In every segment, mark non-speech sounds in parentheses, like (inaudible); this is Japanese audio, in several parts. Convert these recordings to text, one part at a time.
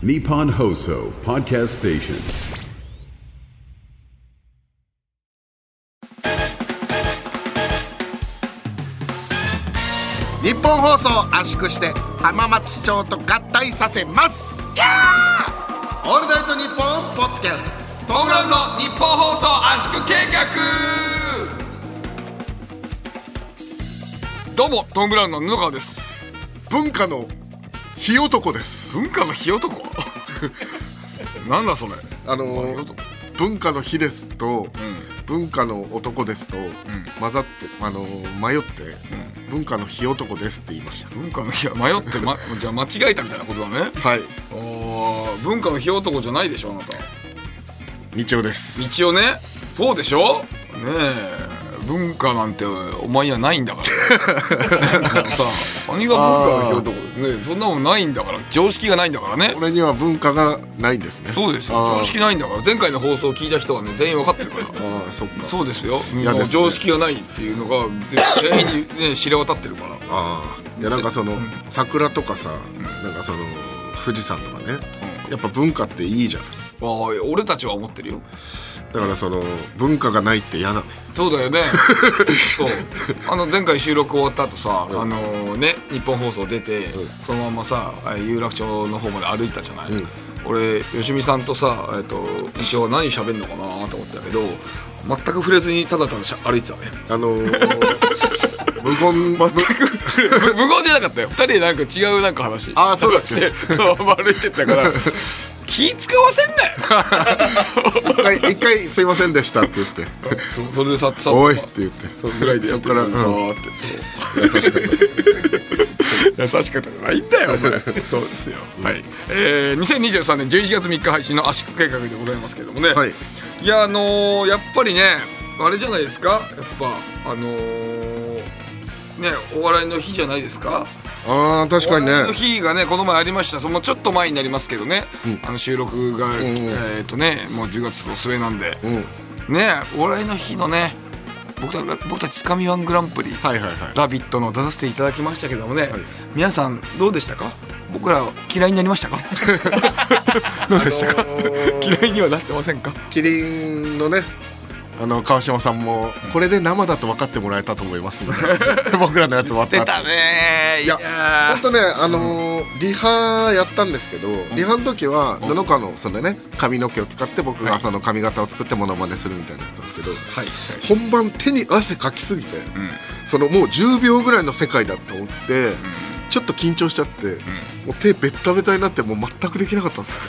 Nippon Hoso Podcast Station. 日本放送を圧縮して浜松市長と合体させます。キャー！オールナイトニッポンポッドキャストトムラウンド日本放送圧縮計画。どうもトム・ブラウンの布川です。文化の火男です。文化の火男？(laughs) なんだそれ？あの文化の火ですと、文化の男ですと、混ざってあのー迷って、文化の火男ですって言いました。文化の火迷って、ま、(laughs) じゃあ間違えたみたいなことだね。はい。おー文化の火男じゃないでしょあなた。道夫です。道をね。そうでしょ？ねえ。文化なんてお前にはないんだから。(laughs) 何が文化の火男？ねそんなもんないんだから常識がないんだからね。俺には文化がないんですね。そうですよ。常識ないんだから。前回の放送を聞いた人はね全員分かってるから。ああそっか。そうですよ。嫌です常識がないっていうのが全員にね (laughs) 知れ渡ってるから。ああいやなんかその、桜とかさ、なんかその富士山とかね、やっぱ文化っていいじゃん。ああ俺たちは思ってるよだからその文化がないって嫌だね。そうだよね。(laughs) そう。あの前回収録終わった後さ、あのね日本放送出て、そのままさあ有楽町の方まで歩いたじゃない、俺吉見さんとさ、えっと、一応何喋んのかなと思ったけど全く触れずにただただ歩いてたねあのー、(laughs) 無言全く無言じゃなかったよ。二人でなんか違うなんか話。あそうだっけ？(laughs) そう歩いてったから気使わせんなよ。一回一回すいませんでしたって言って。そうそれでさっさっおいとって言って。そうぐらいでやってからうん。さーって。そう。優しかったじゃないんだよそうですよ、はい、えー、2023年11月3日配信の圧縮計画でございますけどもね、はい。いやあのーやっぱりねあれじゃないですか？やっぱあのーねお笑いの日じゃないですか？ああ確かにお笑いのね日がねこの前ありました。そのちょっと前になりますけどね、あの収録が、えっ、とねもう10月の末なんで、うん。ねお笑いの日のね僕た僕たちつかみワングランプリ、はいはいはい。ラビット!」の出させていただきましたけどもね、皆さんどうでしたか？僕ら嫌いになりましたか？(laughs) どうでしたか、あのー。嫌いにはなってませんか？キリンのねあの川島さんもこれで生だと分かってもらえたと思いますみたいな僕らのやつ終わった。後出たねいや本当ねあのーリハやったんですけど、リハの時は布川のそのね髪の毛を使って僕がその髪型を作ってモノマネするみたいなやつなんですけど、はい。本番手に汗かきすぎて、そのもう10秒ぐらいの世界だと思って、ちょっと緊張しちゃって、もう手ベッタベタになってもう全くできなかったんですよ。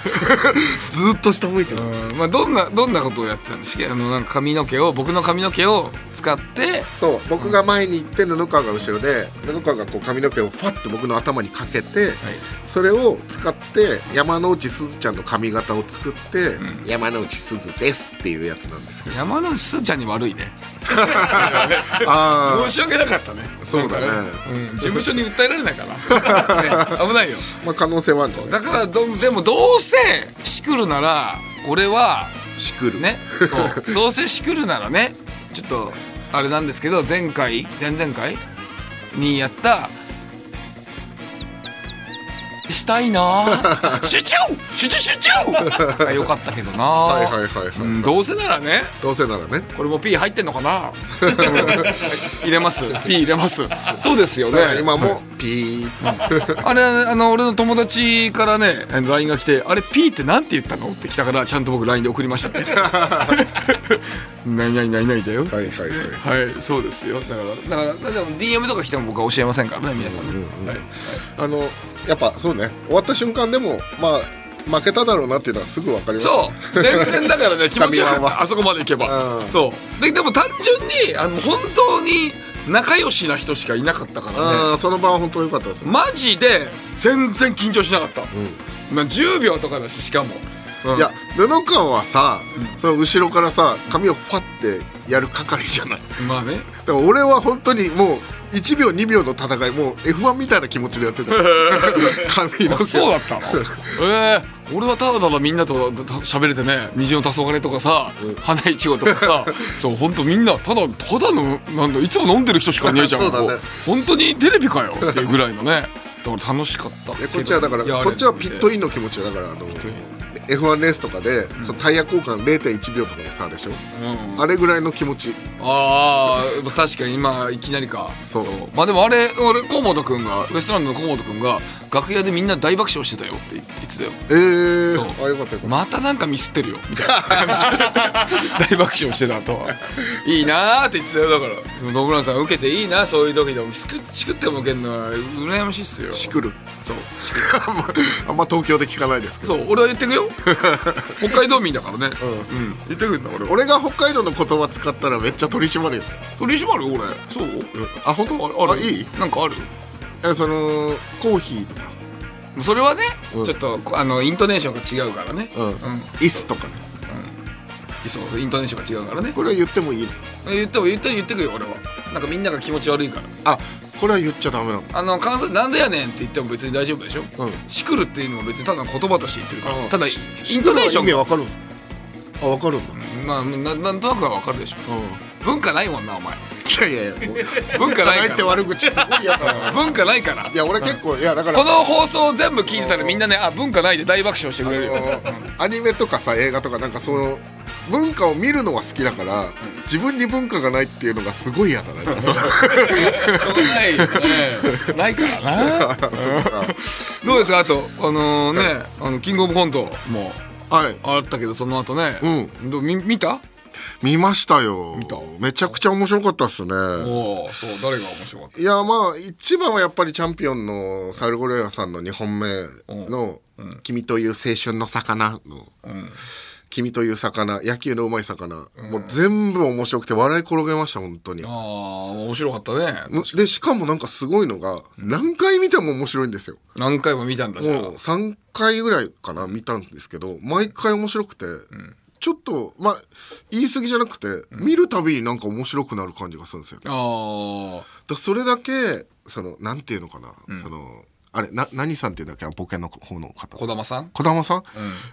(laughs) ずーっと下向いてる、うん。まあ、どんなどんなことをやってたんですか？あのなんか髪の毛を僕の髪の毛を使って。そう。僕が前に行って布川が後ろで布川がこう髪の毛をファッと僕の頭にかけて、それを使って山之内すずちゃんの髪型を作って、山之内すずですっていうやつなんですけど山之内すずちゃんに悪いね。(laughs) あ申し訳なかったね。そうだね。うん、事務所に訴えられないかな、(laughs) ね、危ないよまあ可能性はあるとだからどでもどうせしくるなら俺はしくる。ねそう。(laughs) どうせしくるならねちょっとあれなんですけど前回前々回にやったしたいな。(laughs) 集中！集中！集中！が (laughs) よかったけどな。はいはいはいはい、うんどうせならね。どうせならね。これも P 入ってんのかな。(laughs) 入れます。P 入れます。そうですよね。今もピー。あれあの俺の友達からねあの LINE が来て「あれ P ってなんて言ったの?」って来たからちゃんと僕 LINE で送りましたね「ないないないない」だよ。はいはいはい。はいそうですよ。だからだからでも DM とか来ても僕は教えませんからね皆さんね、はい。あのやっぱそうね。終わった瞬間でもまあ負けただろうなっていうのはすぐ分かります。そう。全然だからね (laughs) 気持ちよかっ神ワンはたあそこまで行けば、うん。そう。ででも単純にあの本当に仲良しな人しかいなかったからね。その場は本当良かったです。よマジで全然緊張しなかった、まあ、10秒とかだししかも、うん。いや布川はさ、その後ろからさ髪をファってやる係じゃない。まあね。だから俺は本当にもう1秒2秒の戦いもう F1 みたいな気持ちでやってた。(laughs) 髪のそうだったの？(laughs) ええ俺はただただみんなとた (laughs) 喋れてね虹の黄昏とかさ花いちごとかさそう本当みんなただただのなんだいつも飲んでる人しかいねえじゃんね。本当にテレビかよっていうぐらいのね。った俺楽しかったこっちはだからこっちはピットインンの気持ちよ。だからあのイン。F1 レースとかで、そのタイヤ交換0.1秒とかの差でしょ、あれぐらいの気持ちああ確かに今いきなりか。そう。まあでもあれ俺河本君がウエストランドの河本君が楽屋でみんな大爆笑してたよって言ってたよ。えー、そう。あよかったよまたなんかミスってるよ。みたいな感じで。(laughs) 大爆笑してたとは。いいなーって言ってたよだから。その野村さん受けていいなそういう時でも。しくしくっても受けるのは羨ましいっすよ。たしくる。そう。しくる。あんま東京で聞かないですけど。そう。俺は言ってくよ。(laughs) 北海道民だからね。うん、言ってくんだ俺は。俺が北海道の言葉使ったらめっちゃ取り締まるよ取り締まる俺そう？あ本当？あある？あいい？なんかある？えそのコーヒーとか。それはね、うん。ちょっとあのイントネーションが違うからね。うん、イスとかね。そうイントネーションが違うからね。これは言ってもいいの？言っても言って言ってくよ俺は。なんかみんなが気持ち悪いから。あこれは言っちゃダメなの？あの関西なんでやねんって言っても別に大丈夫でしょ、うん。しくるっていうのも別にただの言葉として言ってるから。うんただイしントネーションが。わかるんです。かあわかるんだ。まあななんとなくは分かるでしょ。うん文化ないもんなお前。いやいや文化ないって悪口すごい嫌だな。文化ないから。いや俺結構いやだからこの放送を全部聞いてたらみんなねあ文化ないで大爆笑してくれるよ。アニメとかさ映画とかなんかその文化を見るのは好きだから、自分に文化がないっていうのがすごい嫌だな。(laughs) そのないよね。ないからな。どうですか？あとあのねあのキングオブコントもはい。あったけどその後ね。うどうみ見た？見ましたよ。た？めちゃくちゃ面白かったっすね。おおそう誰が面白かった？いやまあ一番はやっぱりチャンピオンのサルゴレラさんの2本目の「君という青春の魚」の「君という魚野球のうまい魚」もう全部面白くて笑い転げました本当に。ああ面白かったね。でしかもなんかすごいのが何回見ても面白いんですよ。何回も見たんだじゃあ。もう3回ぐらいかな見たんですけど毎回面白くて、ちょっとまあ言い過ぎじゃなくて、見るたびになんか面白くなる感じがするんですよ。あらそれだけそのなんていうのかな、そのあれな何さんっていうんだっけ？ボケの方の方。あ児玉さん？児玉さん、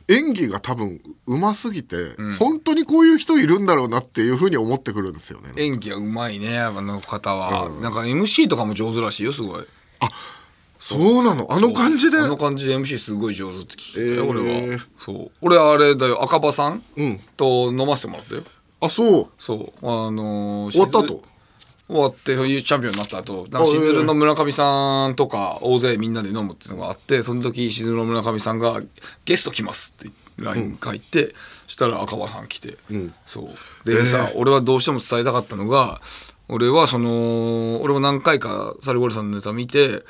演技が多分うますぎて、本当にこういう人いるんだろうなっていうふうに思ってくるんですよね。演技はうまいねあの方は、なんか MC とかも上手らしいよすごいそうなの？あの感じで？あの感じで MC すごい上手って聞いたよ、えー。俺は。そう。俺はあれだよ。赤羽さん、うん。と飲ませてもらったよ。あそう。そう。あのー終わったしず後終わってチャンピオンになった後なんかしずるの村上さんとか大勢みんなで飲むっていうのがあってその時しずるの村上さんが「ゲスト来ます」って LINE 書いて、そしたら赤羽さん来て、そう。でさ、俺はどうしても伝えたかったのが俺はその俺も何回かサルゴリラさんのネタ見て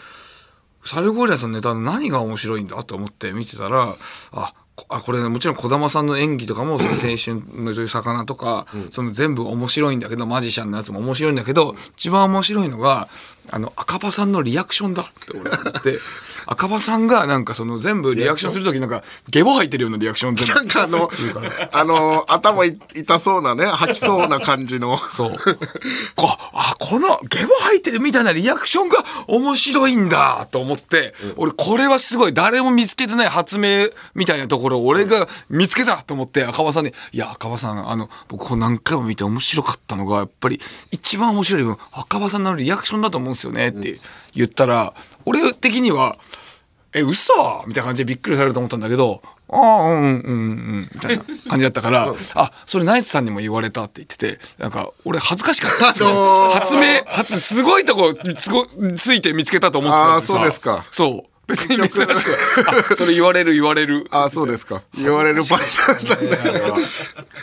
サルゴリラさんのネタの何が面白いんだと思って見てたらあこあこれもちろん児玉さんの演技とかもその青春のそういう魚とか、その全部面白いんだけどマジシャンのやつも面白いんだけど一番面白いのがあの赤羽さんのリアクションだって俺って (laughs) 赤羽さんがなんかその全部リアクションする時なんかゲボ吐いてるようなリアクション全部なんかあの、あの、頭い痛そうなね、吐きそうな感じの。そう。(laughs) こあ、このゲボ吐いてるみたいなリアクションが面白いんだと思って、俺これはすごい誰も見つけてない発明みたいなところを俺が見つけたと思って赤羽さんに、いや赤羽さん、あの、僕何回も見て面白かったのが、やっぱり一番面白い部分、赤羽さんのリアクションだと思うんですよねって言ったら、俺的には、え、嘘？みたいな感じでびっくりされると思ったんだけど、ああ、うん、うん、うん、みたいな感じだったから、(laughs) あ、それナイツさんにも言われたって言ってて、なんか、俺恥ずかしかったですよ。あのー。発明、発、すごいとこつごついて見つけたと思ってたそうですか。そう。別に珍しく、(laughs) あ、それ言われる言われる。あそうですか。言われる場合だ。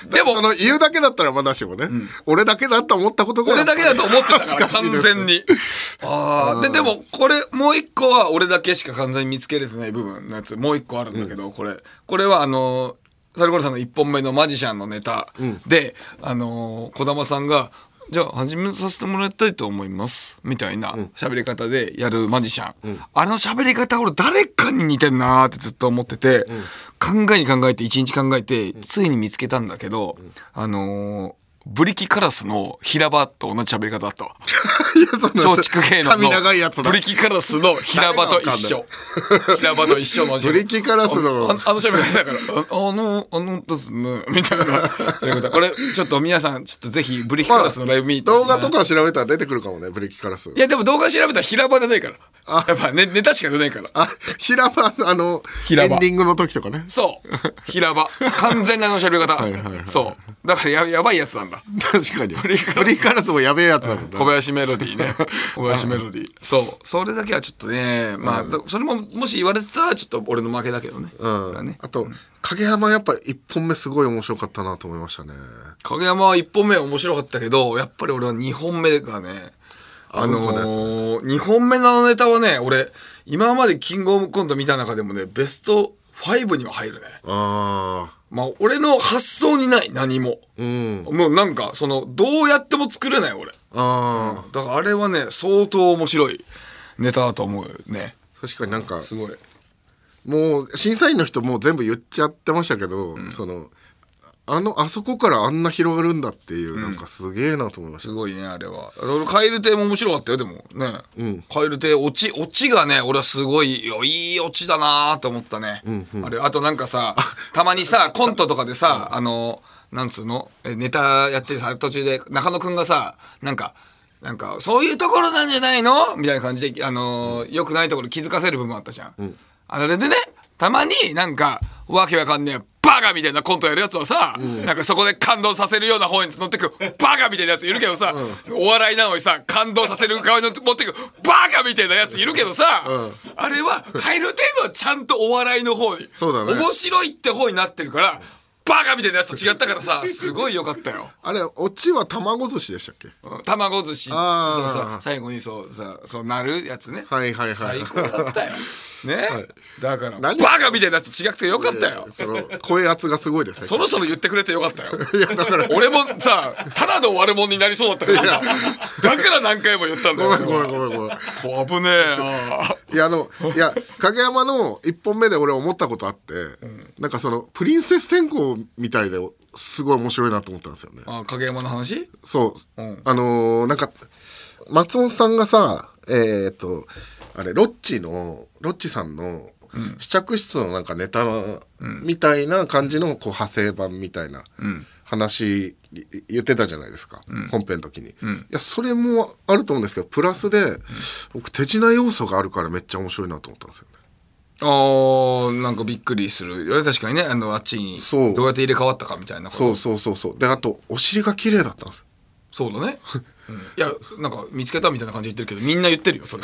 でもそ、の言うだけだったらまだしもね、俺だけだと思ったことが俺だけだと思ってたから、完全に。ああ、で、でも、これ、もう一個は俺だけしか完全に見つけれてない部分のやつ、もう一個あるんだけど、これ。これは、あの、サルゴリさんの一本目のマジシャンのネタで、あの、児玉さんが、じゃあ始めさせてもらいたいと思います。みたいな喋り方でやるマジシャン。あの喋り方俺誰かに似てんなーってずっと思ってて、考えに考えて一日考えて、ついに見つけたんだけど、あのーブリキカラスの平場と同じ喋り方だったわ。(laughs) いやその松竹芸能髪長いやつブリキカラスの平場と一緒。(laughs) 平場と一緒のブリキカラスのああの喋り方だから。ああのあのですね。みたいな。これちょっと皆さんちょっとぜひブリキカラスのライブ見て動画とか調べたら出てくるかもねブリキカラス。いやでも動画調べたら平場でないから。やっぱねネタしか出ないから。あ平場あの平場。エンディングの時とかね。そう。平場。完全なあの喋り方。はいはいはい。そう。だからややばいやつなんだ確かに。ブリキカラスもやべえやつなんだ小林メロディーね。(laughs) 小林メロディー。そう。それだけはちょっとねまあ、だそれももし言われてたらちょっと俺の負けだけどね,、うん。ね。あと影山やっぱ一本目すごい面白かったなと思いましたね。影山は1本目は面白かったけどやっぱり俺は2本目がねあのー、2本目のネタはね俺今までキングオブコント見た中でもねベスト5には入るね。ああまあ俺の発想にない何も、うん。もうなんかそのどうやっても作れない俺。ああだからあれはね相当面白いネタだと思うね。確かになんかすごい。もう審査員の人もう全部言っちゃってましたけど、そのあのあそこからあんな広がるんだっていう、なんかすげえなと思いました。すごいねあれは。俺カエル亭も面白かったよでも。ね、カエル亭オチオチがね俺はすごいよいいオチだなと思ったね、あれあとなんかさたまにさ (laughs) コントとかでさあのなんつうの？えネタやってさ途中で中野くんがさなんかなんかそういうところなんじゃないの？みたいな感じであのーよくないところ気づかせる部分あったじゃん、あれでねたまになんかわけわかんねえバカみたいなコントやるやつはさ、なんかそこで感動させるような方に乗ってくバカみたいなやついるけどさ、お笑いなのにさ感動させる側に持ってくバカみたいなやついるけどさ、あれはカエル程度はちゃんとお笑いの方にね。面白いって方になってるからバカみたいなやつと違ったからさ (laughs) すごい良かったよ。あれオチは卵寿司でしたっけ？うん卵寿司。そうあーそう。最後にそうさそうなるやつね、はいはいはい。最高だったよ。(laughs) ね、だからバ何カみたいなやつと違くてよかったよ。その声圧がすごいですね。そろそろ言ってくれてよかったよ。いやだから。俺もさただの悪者になりそうだったからだから何回も言ったんだよ。ごめんごめんごめんごめん。こ危ねえ。ないやあのいや影山の一本目で俺思ったことあって、なんかそのプリンセス天候みたいですごい面白いなと思ったんですよね。あ影山の話？そう、うん。あのーなんか松本さんがさえっ、とあれロッチのロッチさんの試着室のなんかネタみたいな感じのこう派生版みたいな話い言ってたじゃないですか、本編の時に、いやそれもあると思うんですけどプラスで、僕手品要素があるからめっちゃ面白いなと思ったんですよ。ねあーなんかびっくりする。確かにねあのあっちにどうやって入れ替わったかみたいなそうそうそうそう。であとお尻が綺麗だったんです。よそうだね、(laughs) うん、いやなんか見つけたみたいな感じで言ってるけどみんな言ってるよそれ。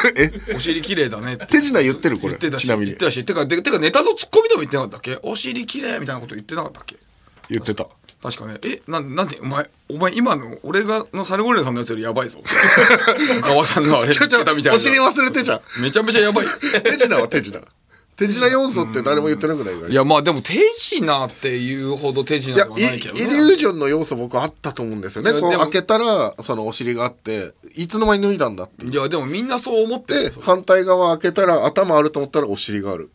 (laughs) お尻綺麗だねって。手品言ってるこれ言ってたしちなみに。言ってたしてかでてかネタのツッコミでも言ってなかったっけ？お尻綺麗みたいなこと言ってなかったっけ？言ってた確かね。えなんなんでお前お前今の俺がのサルゴリラさんのやつよりやばいぞ。(laughs) 川さんのあれ言ってたみたいお尻な忘れてじゃん。めちゃめちゃやばい。手品は手品。手品要素って誰も言ってなくないから。いやまあでも手品っていうほど手品はないけどイイリねュージョンの要素僕あったと思うんですよね。こう開けたらそのお尻があっていつの間に脱いだんだって。いやでもみんなそう思って反対側開けたら頭あると思ったらお尻がある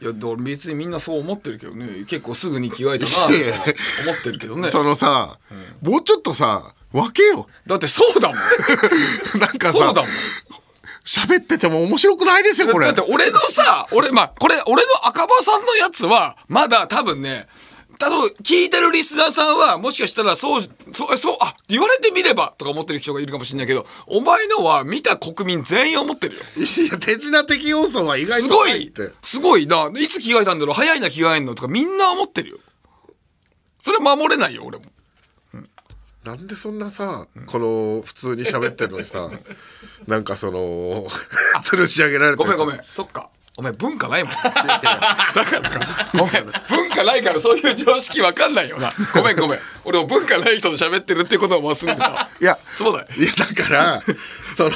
いや別にみんなそう思ってるけどね。結構すぐに着替えたな思ってるけどね。そのさ、もうちょっとさ分けよだってそうだもん。(laughs) なんかさそうだもん。喋ってても面白くないですよこれ。だって俺のさ俺まあこれ俺の赤羽さんのやつはまだ多分ね多分聞いてるリスナーさんはもしかしたらそうそうそうあ言われてみればとか思ってる人がいるかもしれないけどお前のは見た国民全員思ってるよ。いや手品的要素は意外すごいすごいな。いつ着替えたんだろう？早いな着替えんのとかみんな思ってるよ。それは守れないよ俺も。なんでそんなさ、この普通に喋ってるのにさなんかその吊るし上げられてごめんごめんそっかお前文化ないもん。だからかごめん文化ないからそういう常識わかんないよな。ごめんごめん。俺も文化ない人と喋ってるってことを忘れてたいやそうだよ。いやだからその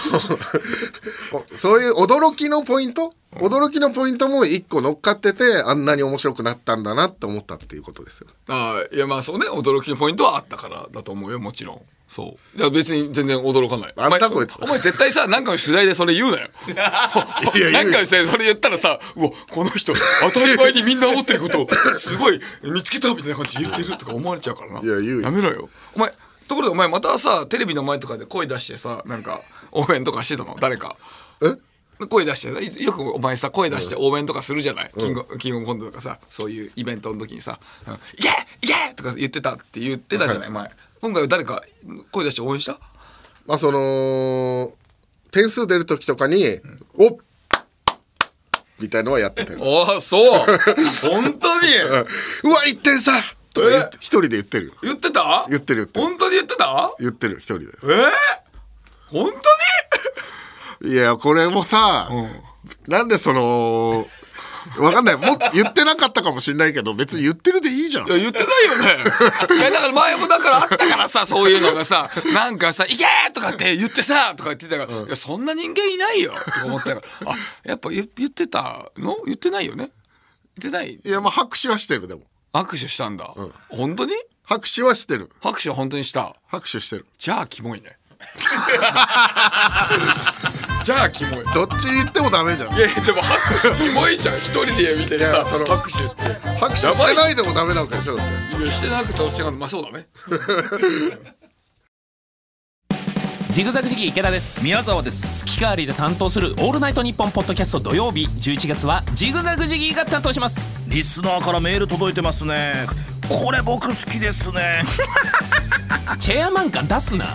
そういう驚きのポイント？驚きのポイントも一個乗っかっててあんなに面白くなったんだなって思ったっていうことですよああいやまあそうね。驚きのポイントはあったからだと思うよもちろんそう。いや別に全然驚かない。なんだお前こいつ。お前絶対さ何かの取材でそれ言うなよ。(laughs) いや何かの取材でそれ言ったらさうわこの人当たり前にみんな思ってることをすごい見つけたみたいな感じで言ってるとか思われちゃうからな。いや言うよ。やめろよ。お前ところでお前またさテレビの前とかで声出してさなんか応援とかしてたの？誰か。え？声出してよくお前さ声出して応援とかするじゃない、キングキングコントとかさそういうイベントの時にさ「うん、いけいけ!」とか言ってたって言ってたじゃない、前今回は誰か声出して応援した？まあその点数出る時とかに「おっ!」みたいのはやってたよ。(laughs) ああそう。本当に？(laughs) うわ1点差とか言って一人で言ってる。よ言ってた？言ってる言ってる。本当に言ってた？言ってる一人で。え？ー、本いやこれもさ、なんでそのわかんない。も言ってなかったかもしれないけど別に言ってるでいいじゃん。いや言ってないよね。いやだから前もだからあったからさそういうのがさなんかさ「いけ!」とかって言ってさとか言ってたから、いやそんな人間いないよとか思ったからあやっぱ言言ってたの？言ってないよね？言ってない？いやまあ拍手はしてるでも。握手したんだ、本当に？拍手はしてる。拍手は本当にした。拍手してる。じゃあキモいね (laughs) じゃあキモい。どっちに言ってもダメじゃん。いやでも拍手キモいじゃん。一人で見てさいやその拍手って。拍手してないでもダメなわけでしょだって。いやしてなくてもしてなくてまあそうだね。(laughs) ジグザグジギー池田です。宮沢です。月替わりで担当する「オールナイトニッポン」ポッドキャスト土曜日。11月はジグザグジギーが担当します。リスナーからメール届いてますね。これ僕好きですね。(laughs) チェアマン感出すな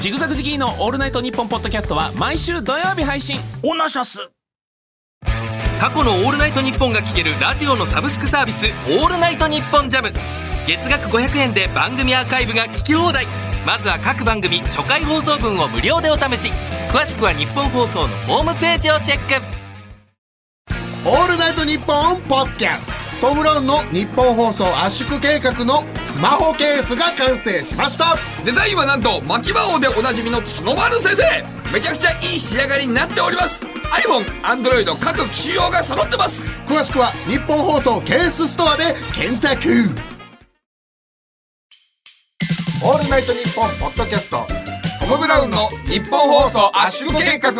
ジグザグジギーの「オールナイトニッポン」ポッドキャストは毎週土曜日配信。オナシャス。過去の「オールナイトニッポン」が聴けるラジオのサブスクサービス「オールナイトニッポンジャム。月額500円で番組アーカイブが聞き放題。まずは各番組初回放送分を無料でお試し。詳しくは日本放送のホームページをチェック。オールナイトニッポンポッドキャストトム・ブラウンの日本放送圧縮計画のスマホケースが完成しました。デザインはなんと牧場王でおなじみの角丸先生。めちゃくちゃいい仕上がりになっております。iPhone、Android 各機種用が揃ってます。詳しくは日本放送ケースストアで検索。オールナイトニッポンポッドキャスト。トム・ブラウンの日本放送圧縮計画。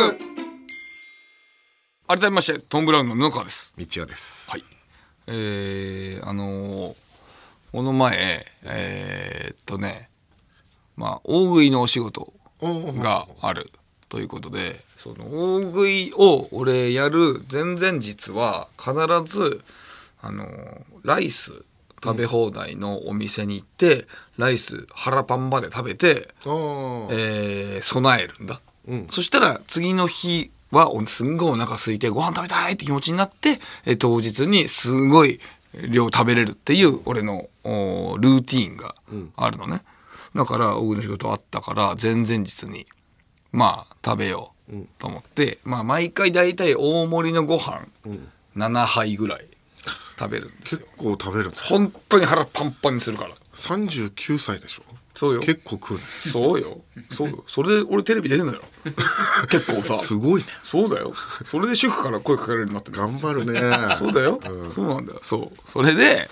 改めましてトム・ブラウンの布川です。道夫です。はいえー、あのーこの前えー、っとねまあ大食いのお仕事があるということでその大食いを俺やる前々日は必ずあのーライス食べ放題のお店に行って、ライス腹パンまで食べて、えー備えるんだ、そしたら次の日はおすんごいお腹空いてご飯食べたいって気持ちになって、えー当日にすごい量食べれるっていう俺のルーティーンがあるのね、だから大食いの仕事あったから前々日にまあ食べようと思って、まあ毎回大体大盛りのご飯7杯ぐらい食べるんですよ。結構食べるんです本当に腹パンパンにするから。39歳でしょ？そうよ。結構食うね。そうよ。そうよ。それで俺テレビ出てんのよ。結構さ。すごいね。そうだよ。それで主婦から声かけられるようになってる。頑張るね。そうだよ、そうなんだよ。そう。それで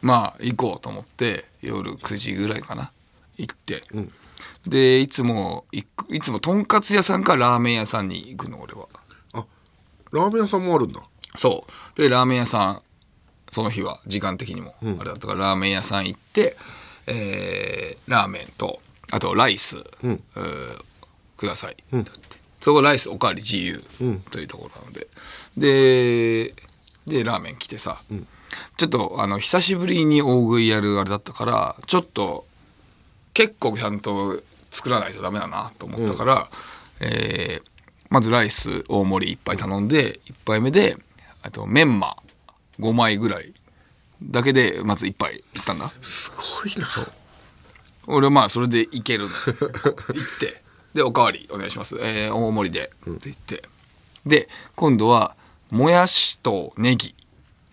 まあ行こうと思って夜9時ぐらいかな。行って、でいつもいつもとんかつ屋さんかラーメン屋さんに行くの俺は。ラーメン屋さんもあるんだ。そう。でラーメン屋さんその日は時間的にもあれだったから、ラーメン屋さん行って、えーラーメンとあとライス、えーください。って言って、そこライスおかわり自由というところなので、ででラーメン来てさ、ちょっとあの久しぶりに大食いやるあれだったからちょっと結構ちゃんと作らないとダメだなと思ったから、えーまずライス大盛り1杯頼ん。で1杯目であとメンマ5枚ぐらいだけでまず1杯いったんだ。すごいな。俺はまあそれでいけるの。(laughs) 行って。でおかわりお願いします、えー大盛りで、って言って。で今度はもやしとネギ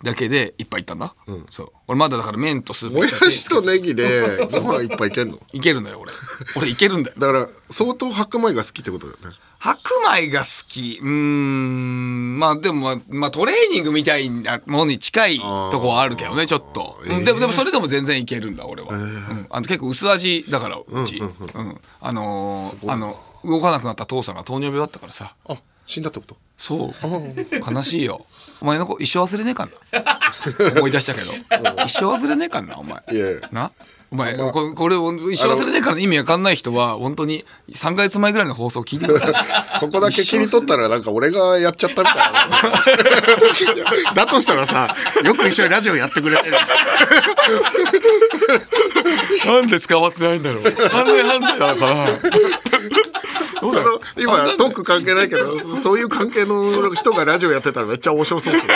だけで一杯いったんだ、そう。俺まだだから麺とスープもやしとネギで (laughs) ご飯いっぱいいけんの？いけるんだよ俺。俺いけるんだよ。だから相当白米が好きってことだよね白米が好き。うーん。まあでも、まあ、まあトレーニングみたいなものに近いとこはあるけどね、ちょっと。うんでも、でもそれでも全然いけるんだ、俺は。うんあの結構薄味だから、うち。うん。あのーあの、動かなくなった父さんが糖尿病だったからさ。あ死んだってこと？そう。悲しいよ。お前の子一生忘れねえかんな。思い出したけど。(laughs) 一生忘れねえかんな、お前。なお前、ここれを一生忘れねえからの意味わかんない人は、本当に3ヶ月前ぐらいの放送聞いてください。(laughs) ここだけ切り取ったらなんか俺がやっちゃったみたいな (laughs) だとしたらさよく一緒にラジオやってくれてるなんで捕まってないんだろう。犯罪犯罪なのかな。その今トーク関係ないけどそういう関係の人がラジオやってたらめっちゃ面白そうですね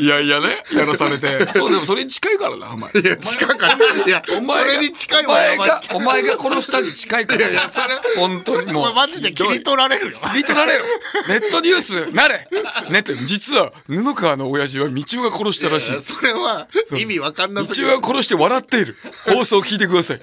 いやいやね、やらされて。そう、でもそれに近いからな、お前。いや近かったいやお前がそれに近いお前わが、お前が殺したに近いから。いやそれ本当にもう。マジで切り取られるよ。切り取られろ。ネットニュースなれ。ネット実は布川の親父は道夫が殺したらしい。それは意味わかんなすぎる道夫が殺して笑っている。放送聞いてください。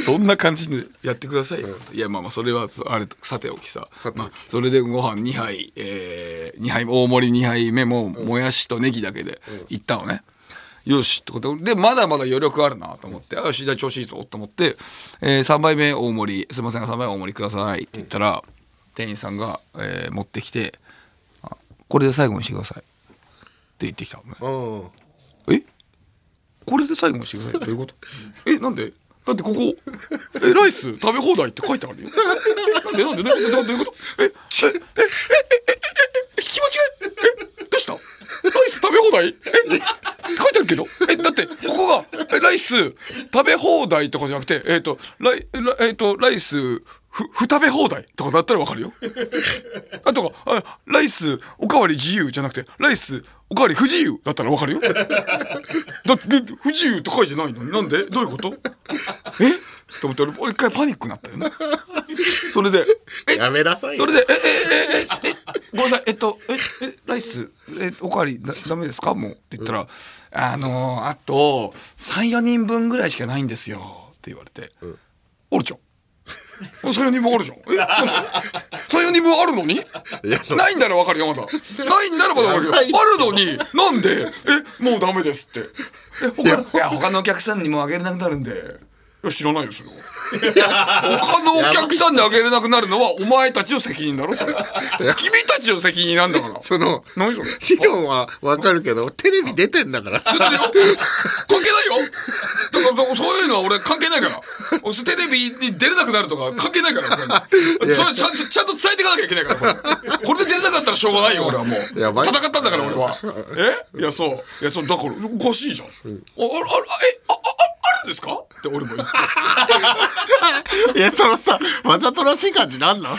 そんな感じでやってくださいよ、いやまあまあそれはそあれさておきさ。まあ、それでご飯2杯、えー、2杯大盛り2杯目ももやしとネギだけでいったのね、よしってこと。ででまだまだ余力あるなと思って、うん、よしじゃ調子いいぞと思って、えー、3杯目大盛りすいません3杯目大盛りくださいって言ったら、うん、店員さんが、えー、持ってきてあこれで最後にしてください。って言ってきた、うん、え？これで最後にしてください？どういうこと？(laughs) えなんで？だってここ、え、ライス食べ放題って書いてあるよ。なんで？なんで？なんで？なんでどういうこと？え、え、え、え、え、え、え、気持ちがえ、どうしたライス食べ放題？え書いてあるけど。えだってここがえライス食べ放題とかじゃなくてえっ、とライえっ、とライスふ不食べ放題とかだったらわかるよ。あとかあライスおかわり自由じゃなくてライスおかわり不自由だったらわかるよ。だって不自由って書いてないのに。なんで？どういうこと？え？と思って俺俺一回パニックになったよね。(laughs) それでえ？やめなさいよ。それでええええええごめんなさい。えっとええライスえおかわりだダメですか？もうって言ったら、あのーあと34人分ぐらいしかないんですよ。って言われて、あるじゃん。34人分あるじゃん。え？(laughs) なんで34人分あるのに？ないんならわかるよまだ。ないんならまだわかるよ。あやばい。るのになんで？え？もうダメですって。え他のいや。他のお客さんにもあげれなくなるんで。いや知らないよそれは。他のお客さんにあげれなくなるのはお前たちの責任だろそれ。君たちの責任なんだから。その何それ？理論はわかるけどテレビ出てんだから。さ関係ないよ。だからそそういうのは俺関係ないから。俺テレビに出れなくなるとか関係ないから俺それちゃんとちゃんと伝えていかなきゃいけないからこれ。これで出れなかったらしょうがないよ俺はもう。戦ったんだから俺は。(laughs) え？いやそう。いやそうだからおかしいじゃん、あああえあああんですか？って俺も言って。(laughs) いやそのさわざとらしい感じなんなん？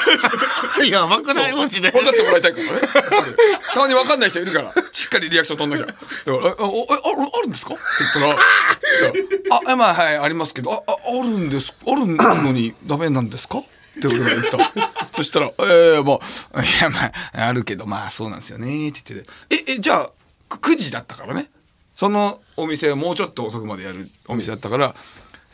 い (laughs) や甘くない？マジで。分かってもらいたいからね。(laughs) たまに分かんない人いるから、しっかりリアクション取んなきゃ。だから、あ、あ、ああるんですか？って言ったら、あ、あまあ、はい、ありますけど、あ、ああるんです、あるのに (clears throat) ダメなんですか？って俺が言った。そしたら、えー、まあ、いや、まあ、あるけど、まあ、そうなんですよね、って言ってて。え、え、じゃあ、く9時だったからね。そのお店はもうちょっと遅くまでやるお店だったから、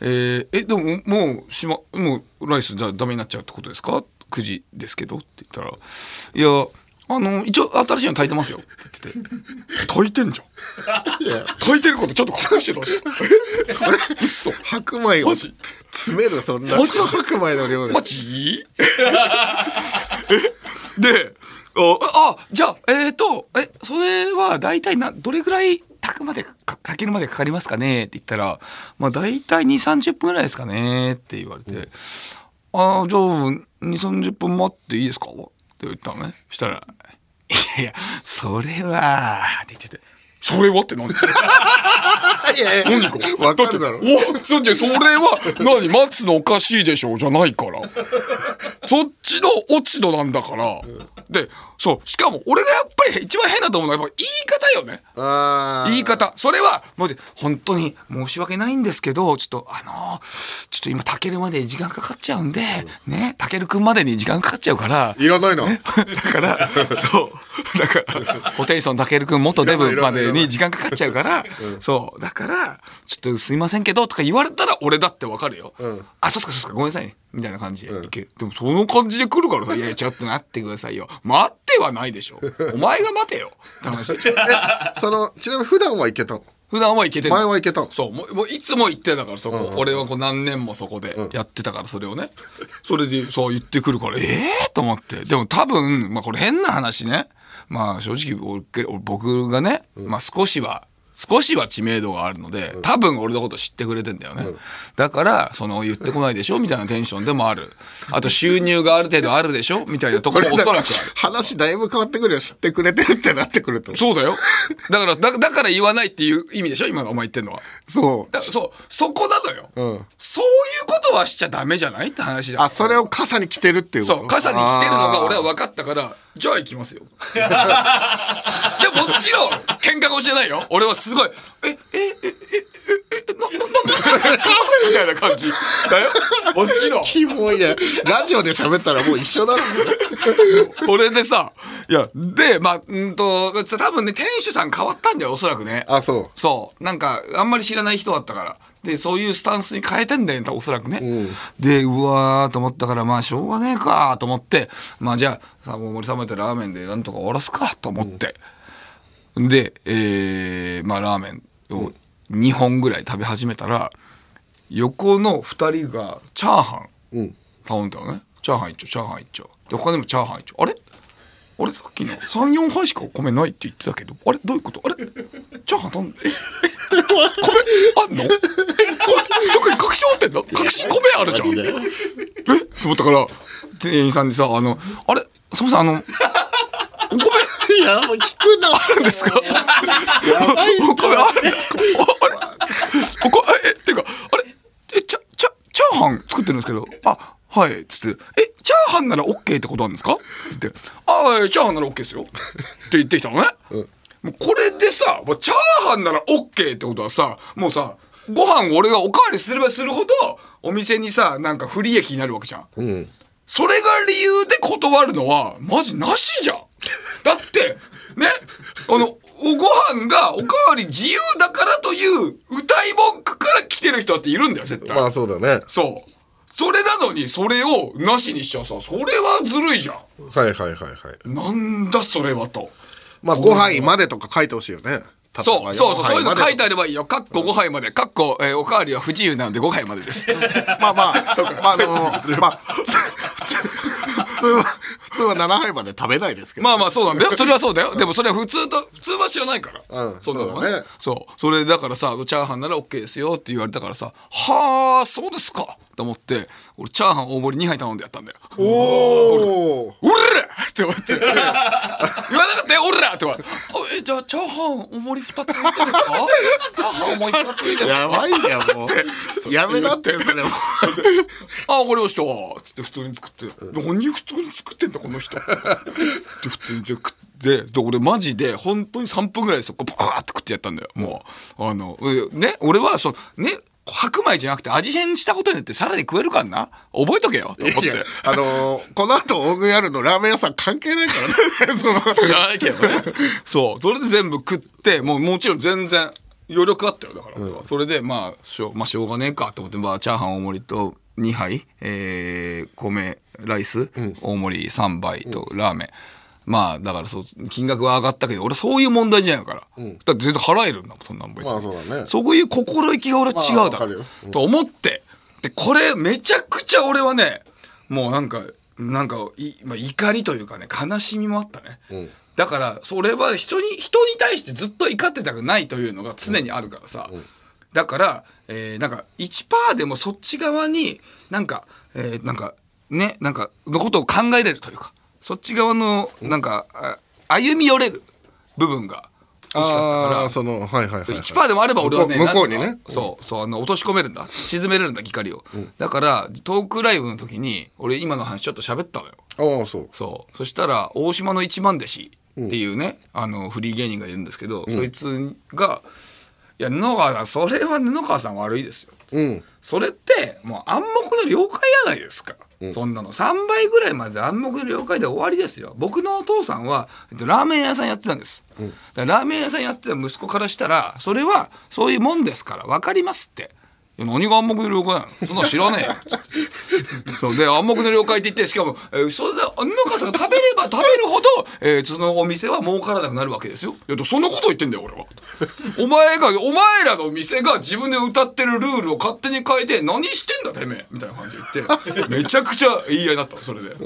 えーえでももうしまもうライスじゃダメになっちゃうってことですか？9時ですけどって言ったら「いやあの一応新しいの炊いてますよ」って言って。て「炊いてんじゃん」炊いてることちょっと隠してたじゃんえ嘘。白米を詰めるそんな。白米の量マジ？え？でああじゃあえっ、とえそれは大体などれぐらい炊くまでかけるまでかかりますかねって言ったらまあ大体2 3 0分ぐらいですかねって言われて、ああじゃあ2 3 0分待っていいですかって言ったのねしたら「いやいやそれは」って言ってて「それは?」って何いやいや何かわかるだろおそじゃそれは何待つのおかしいでしょじゃないからそっちの落ち度なんだから、でそう。しかも俺がやっぱり一番変だと思うのはやっぱ言い方よね。言い方。それはもう本当に申し訳ないんですけどちょっとあのちょっと今炊けるまでに時間かかっちゃうんで、ねたけるくんまでに時間かかっちゃうから。いらないな (laughs) だから、そう。だから、ホテイソンたけるくん元デブまでに時間かかっちゃうから、そう。だから、ちょっとすいませんけど、とか言われたら俺だってわかるよ。あ、そうっすか、そうっすか、ごめんなさいね。みたいな感じで。いける。でもその感じで来るからさ「いやちょっと待ってくださいよ。待ってはないでしょ。お前が待てよ」って話。(laughs) そのちなみに普段は行けたの？普段は行けてる前は行けたの？そう。もうもういつも行ってたからそこ、俺はこう何年もそこでやってたからそれをね、それでそう言ってくるからええー、と思って。でも多分まあこれ変な話ね。まあ正直俺僕がね、まあ少しは少しは知名度があるので、多分俺のこと知ってくれてんだよね。だから、その言ってこないでしょみたいなテンションでもある。あと収入がある程度あるでしょ？みたいなところもおそらくある。話だいぶ変わってくるよ知ってくれてるってなってくるとそうだよ。だから、だだから言わないっていう意味でしょ？今のお前言ってんのは。そうだそう、そこなのよ。うんそういうことはしちゃダメじゃないって話じゃん。あそれを傘に着てるっていうこと？そう、傘に来てるのが俺は分かったから、じゃあ行きますよ。(laughs) でももちろん、喧嘩腰じゃないよ。俺はすごい、え、え、え、え、え、え、な、な、な、(laughs) な、みたいな感じ。だよ。もちろん。キモいねラジオで喋ったらもう一緒だろこれでさ、いや、で、まあ、うんと、多分ね、店主さん変わったんだよ、おそらくね。あそうそう。なんか、あんまり知らない人だったから。で、そういうスタンスに変えてんだよ、おそらくね。で、うわーと思ったから、まあ、しょうがねえかと思って、まあ、じゃあ、さ、もう森さんもやってラーメンでなんとか終わらすかと思って。で、えー、まあ、ラーメンを2本ぐらい食べ始めたら、横の2人がチャーハン頼んだのね。チャーハン一丁、チャーハン一丁。で、他にもチャーハン一丁。あれ？あれ？さっきの34杯しか米ないって言ってたけどあれ？どういうこと？あれ？チャーハン頼んで。え？米？あんの？え？これどこに隠し持ってんの？隠し米あるじゃん。え？と思ったから店員さんにさあのあれ？すみませんあのお米いやもう聞くな。あるんですか？(laughs) やばいお米あるんですかああれおこえっていうかあれえチャチャチャーハン作ってるんですけど。あはいつって「えチャーハンなら OK ってことなんですか?」って。言って「ああチャーハンなら OK ですよ」って言ってきたのね、もうこれでさもうチャーハンなら OK ってことはさもうさご飯俺がおかわりすればするほどお店にさなんか不利益になるわけじゃん。それが理由で断るのは、マジなしじゃん。(laughs) だって、ね、あの、おご飯がおかわり自由だからという歌い文句から来てる人だっているんだよ、絶対。まあそうだねそう。それなのに、それをなしにしちゃさ、それはずるいじゃはいはいはいはいん。なんだそれはと。まあ5杯までとか書いてほしいよねそう、そうそう、そういうの書いてあるればいいよ。かっこ5杯まで。かっこ、えーおかわりは不自由なので5杯までです。(laughs) まあまあ (laughs) まああのまあ普通普通普通は普通は7杯まで食べないですけどまあまあそうなんだよ。それはそうだよ。でもそれは普通と、普通は知らないから。うんそんなのはねそうだね。そう。それだからさ、チャーハンなら OK ですよって言われたからさ、はあ、そうですか。と思って、俺チャーハン大盛り2杯頼んでやったんだよ。おおおらって思って。言わなかったよ、おらってえ、じゃあチャーハン大盛り2ついいですか？チャーハン大盛り2 (laughs) ついいですか？やばいじゃんもうやめなってそれも (laughs) あ、わかりました。つって普通に作って。何普通に作ってんだ、この人。で、普通に作って、で、俺マジで、本当に3分ぐらいでそこバーって食ってやったんだよ。もう、あの、ね、俺は、その、ね、白米じゃなくて味変したことによってさらに食えるからな？覚えとけよ、と思っていや。あのーこの後大食いあるのラーメン屋さん関係ないからねその知らないけどね。そう。それで全部食って、もうもちろん全然余力あったよ。だから俺は、それで、まあ、しょう、まあ、しょうがねえかと思って、まあ、チャーハン大盛りと2杯、えー、米、ライス、大盛り3杯とラーメン。まあ、だからそう、金額は上がったけど、俺そういう問題じゃないから。だって全然払えるんだもん、そんなん別に。まあそうだねそういう心意気が俺は違うだろまあと思って。で、これめちゃくちゃ俺はね、もうなんか、なんかい、まあ、怒りというかね、悲しみもあったね。だから、それは人に、人に対してずっと怒ってたくないというのが常にあるからさ。だから、えーなんか1%でもそっち側になんか、えーなんかねなんかのことを考えれるというかそっち側のなんかあ歩み寄れる部分が欲しかったから。そのはいはいはい、はい、1%でもあれば俺はね向こうにね。そうそうあの落とし込めるんだ。沈めれるんだ怒りを、だからトークライブの時に俺今の話ちょっと喋ったのよ。ああそう。そう。そしたら大島の一番弟子っていうね、あのフリー芸人がいるんですけど、そいつが「いや布川さんそれは布川さん悪いですよ」うん。それってもう暗黙の了解やないですか、そんなの。3倍ぐらいまで暗黙の了解で終わりですよ。僕のお父さんは、えっと、ラーメン屋さんやってたんです、だからラーメン屋さんやってた息子からしたらそれはそういうもんですから分かりますって。何が暗黙の了解なの？そんなの知らねえよ。つってそう。で暗黙の了解って言ってしかも、えー、それで布川さんが食べれば食べるほど、えー、そのお店は儲からなくなるわけですよ。いやそんなこと言ってんだよ俺は。(laughs) お前がお前らの店が自分で歌ってるルールを勝手に変えて何してんだてめえみたいな感じで言ってめちゃくちゃ言い合いになったのそれで、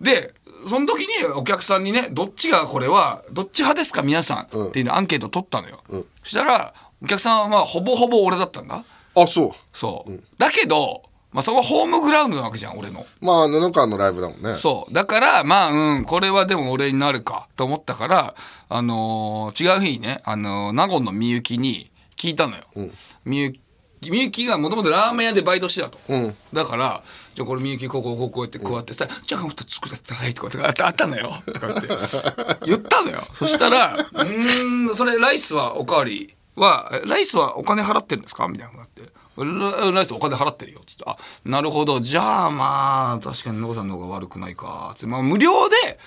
でその時にお客さんにねどっちがこれはどっち派ですか皆さんっていうのアンケート取ったのよ、そしたらお客さんはまあほぼほぼ俺だったんだ。あそう。そう、だけど、まあ、そこはホームグラウンドなわけじゃん俺の。まあ布川のライブだもんね。そう。だからまあうんこれはでも俺になるかと思ったからあのー違う日にねあのー名護のみゆきに聞いたのよ、みゆみゆきがもともとラーメン屋でバイトしてたと、だから「じゃあこれみゆきこここうこうやってこうやってさ、じゃあもっと作ってください」とかってあったあったのよ。とかって。言ったのよ。(laughs) そしたら「うーんそれライスはおかわりはえライスはお金払ってるんですか?」みたいなのがあって。ラライスお金払ってるよっつって「あなるほどじゃあまあ確かに野さんの方が悪くないか」つって、まあ、無料で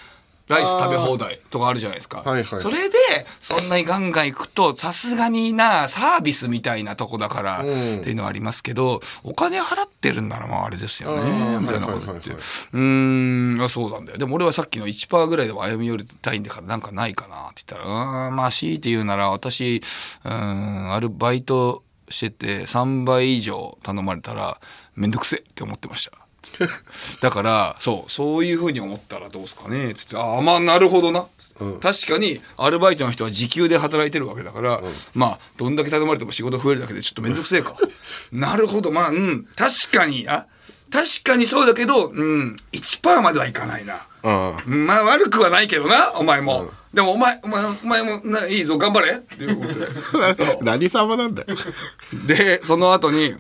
ライス食べ放題とかあるじゃないですか、はいはいそれでそんなにガンガン行くとさすがになサービスみたいなとこだから、っていうのはありますけどお金払ってるんならまああれですよねみたいなこと言って、はいはいうんそうなんだよでも俺はさっきの1%ぐらいでも歩み寄りたいんだからなんかないかなって言ったらうんまあ強いて言うなら私うんあるバイトしてて3倍以上頼まれたらめんどくせえって思ってました。(laughs) だからそうそういうふうに思ったらどうですかねつって「ああまあなるほどな」つって確かにアルバイトの人は時給で働いてるわけだから、まあどんだけ頼まれても仕事増えるだけでちょっと面倒くせえか。(laughs) なるほどまあうん確かにあ確かにそうだけどうん1%まではいかないな。あうん。まあ悪くはないけどなお前も、でもお前お前お前もないいぞ頑張れ。っていうことで。(laughs) 何様なんだよ。でその後に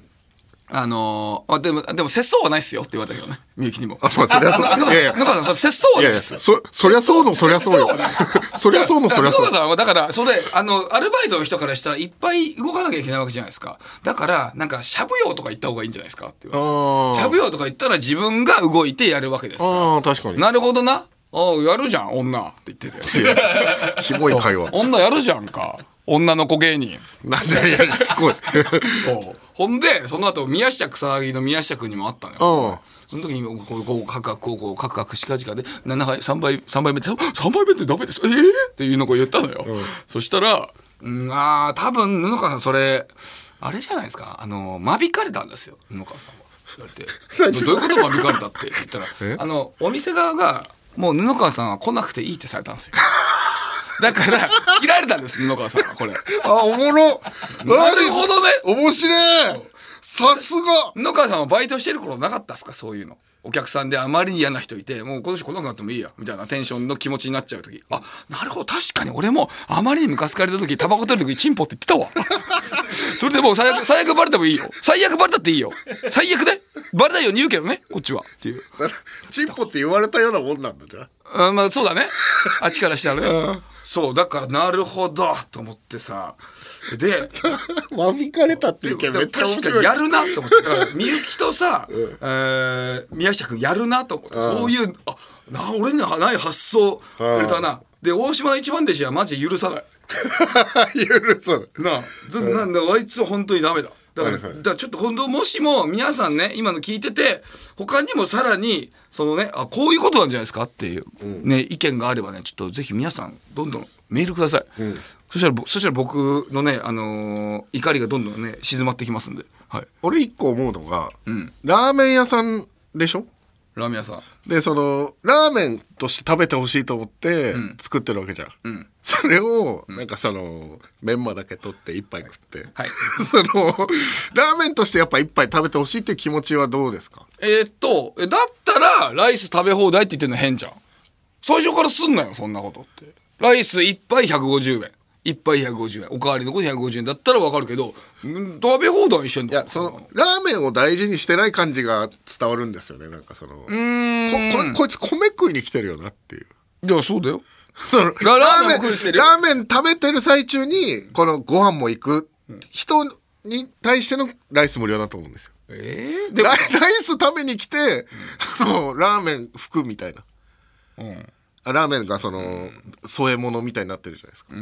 あのーあでもでも節操はないっすよって言われたけどね。みゆきにも。あまあそりゃそう。あのいやいや。野川さん節操はないいっす。そそりゃそうのそりゃそうよ。そりゃそうのそりゃそう。野川さんはだからそれであのアルバイトの人からしたらいっぱい動かなきゃいけないわけじゃないですか。だからなんかしゃぶ用とか言った方がいいんじゃないですかって言われてしゃぶ用とか言ったら自分が動いてやるわけですか。らああ確かに。なるほどな。ああやるじゃん女って言ってたよキモい会話。女やるじゃんか。女の子芸人。なんでいやしつこい。そうほんでその後宮下草薙の宮下君にもあったのよ。その時にこうこうカクカクこうこうカクカクしかじかで7杯3杯3杯目って3杯目ってダメです。えー、っていうのを言ったのよ、そしたら「うんあー多分布川さんそれあれじゃないですか？あの間引かれたんですよ布川さんは」言われて (laughs)「どういうこと間引かれた?」って言ったら。あのお店側がもう布川さんは来なくていいってされたんですよだから切られたんです布川さんはこれ。あおもろ。なるほどね。面白い。さすが。野川さんはバイトしてる頃なかったっすかそういうの。お客さんであまりに嫌な人いてもう今年来なくなってもいいやみたいなテンションの気持ちになっちゃう時。あなるほど確かに俺もあまりにムカつかれた時タバコ吸ってる時チンポって言ってたわ。(laughs) それでもう最悪最悪バレてもいいよ。最悪バレたっていいよ。最悪ね。バレないように言うけどねこっちは。っていう。(laughs) チンポって言われたようなもんなんだじゃあ。あまあそうだね。あっちからしたらねそうだからなるほどと思ってさ。で (laughs) 間引かれたっていうけどめっちゃやるなと思って。だからみゆきとさ、(laughs) えー宮下君やるなと思って。そういうあな俺にはない発想くれたな。で大島の一番弟子はマジで許さない。(laughs) 許そうなあ。ずなんだあいつは本当にダメだだから,、だからちょっと本当もしも皆さんね今の聞いてて他にもさらにそのねあこういうことなんじゃないですかっていう、ね意見があればねちょっとぜひ皆さんどんどんメールください、そしたらぼそしたら僕のね、あのー怒りがどんどんね静まってきますんで、はい、俺一個思うのが、ラーメン屋さんでしょ？ラーメン屋さん。でそのラーメンとして食べてほしいと思って作ってるわけじゃん、それをなんかそのメンマだけ取って一杯食って、はい。(laughs) そのラーメンとしてやっぱ一杯食べてほしいっていう気持ちはどうですか？えーっとえだったらライス食べ放題って言ってるの変じゃん。最初からすんなよそんなことって。ライス1杯150円1杯150円。おかわりのこと150円だったらわかるけどん食べ放題してんのいやそのラーメンを大事にしてない感じが伝わるんですよねなんかその。ここれこいつ米食いに来てるよなっていう。いやそうだよ。(laughs) そのララーメンラーメン食べてる最中にこのご飯も行く。人に対してのライス無料だと思うんですよ。えー、でもライライス食べに来て、あのラーメン服みたいな。あラーメンがその、添え物みたいになってるじゃないですか。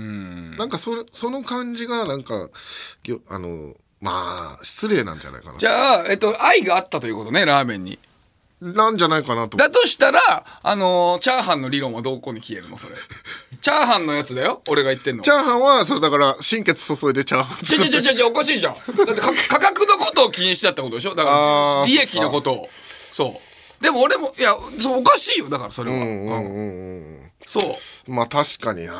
なんかそれその感じがなんかあのまあ失礼なんじゃないかな。じゃあ、えっと、愛があったということねラーメンになんじゃないかなとだとしたら、あのーチャーハンの理論はどこに消えるのそれ。(laughs) チャーハンのやつだよ俺が言ってんの。チャーハンはそうだから心血注いでチャーハンちょちょちょちょおかしいじゃん。だってか価格のことを気にしてたってことでしょ？だかあらー利益のことを。そう。でも俺も、いや、そうおかしいよ。だからそれは。うんそう。まあ確かにな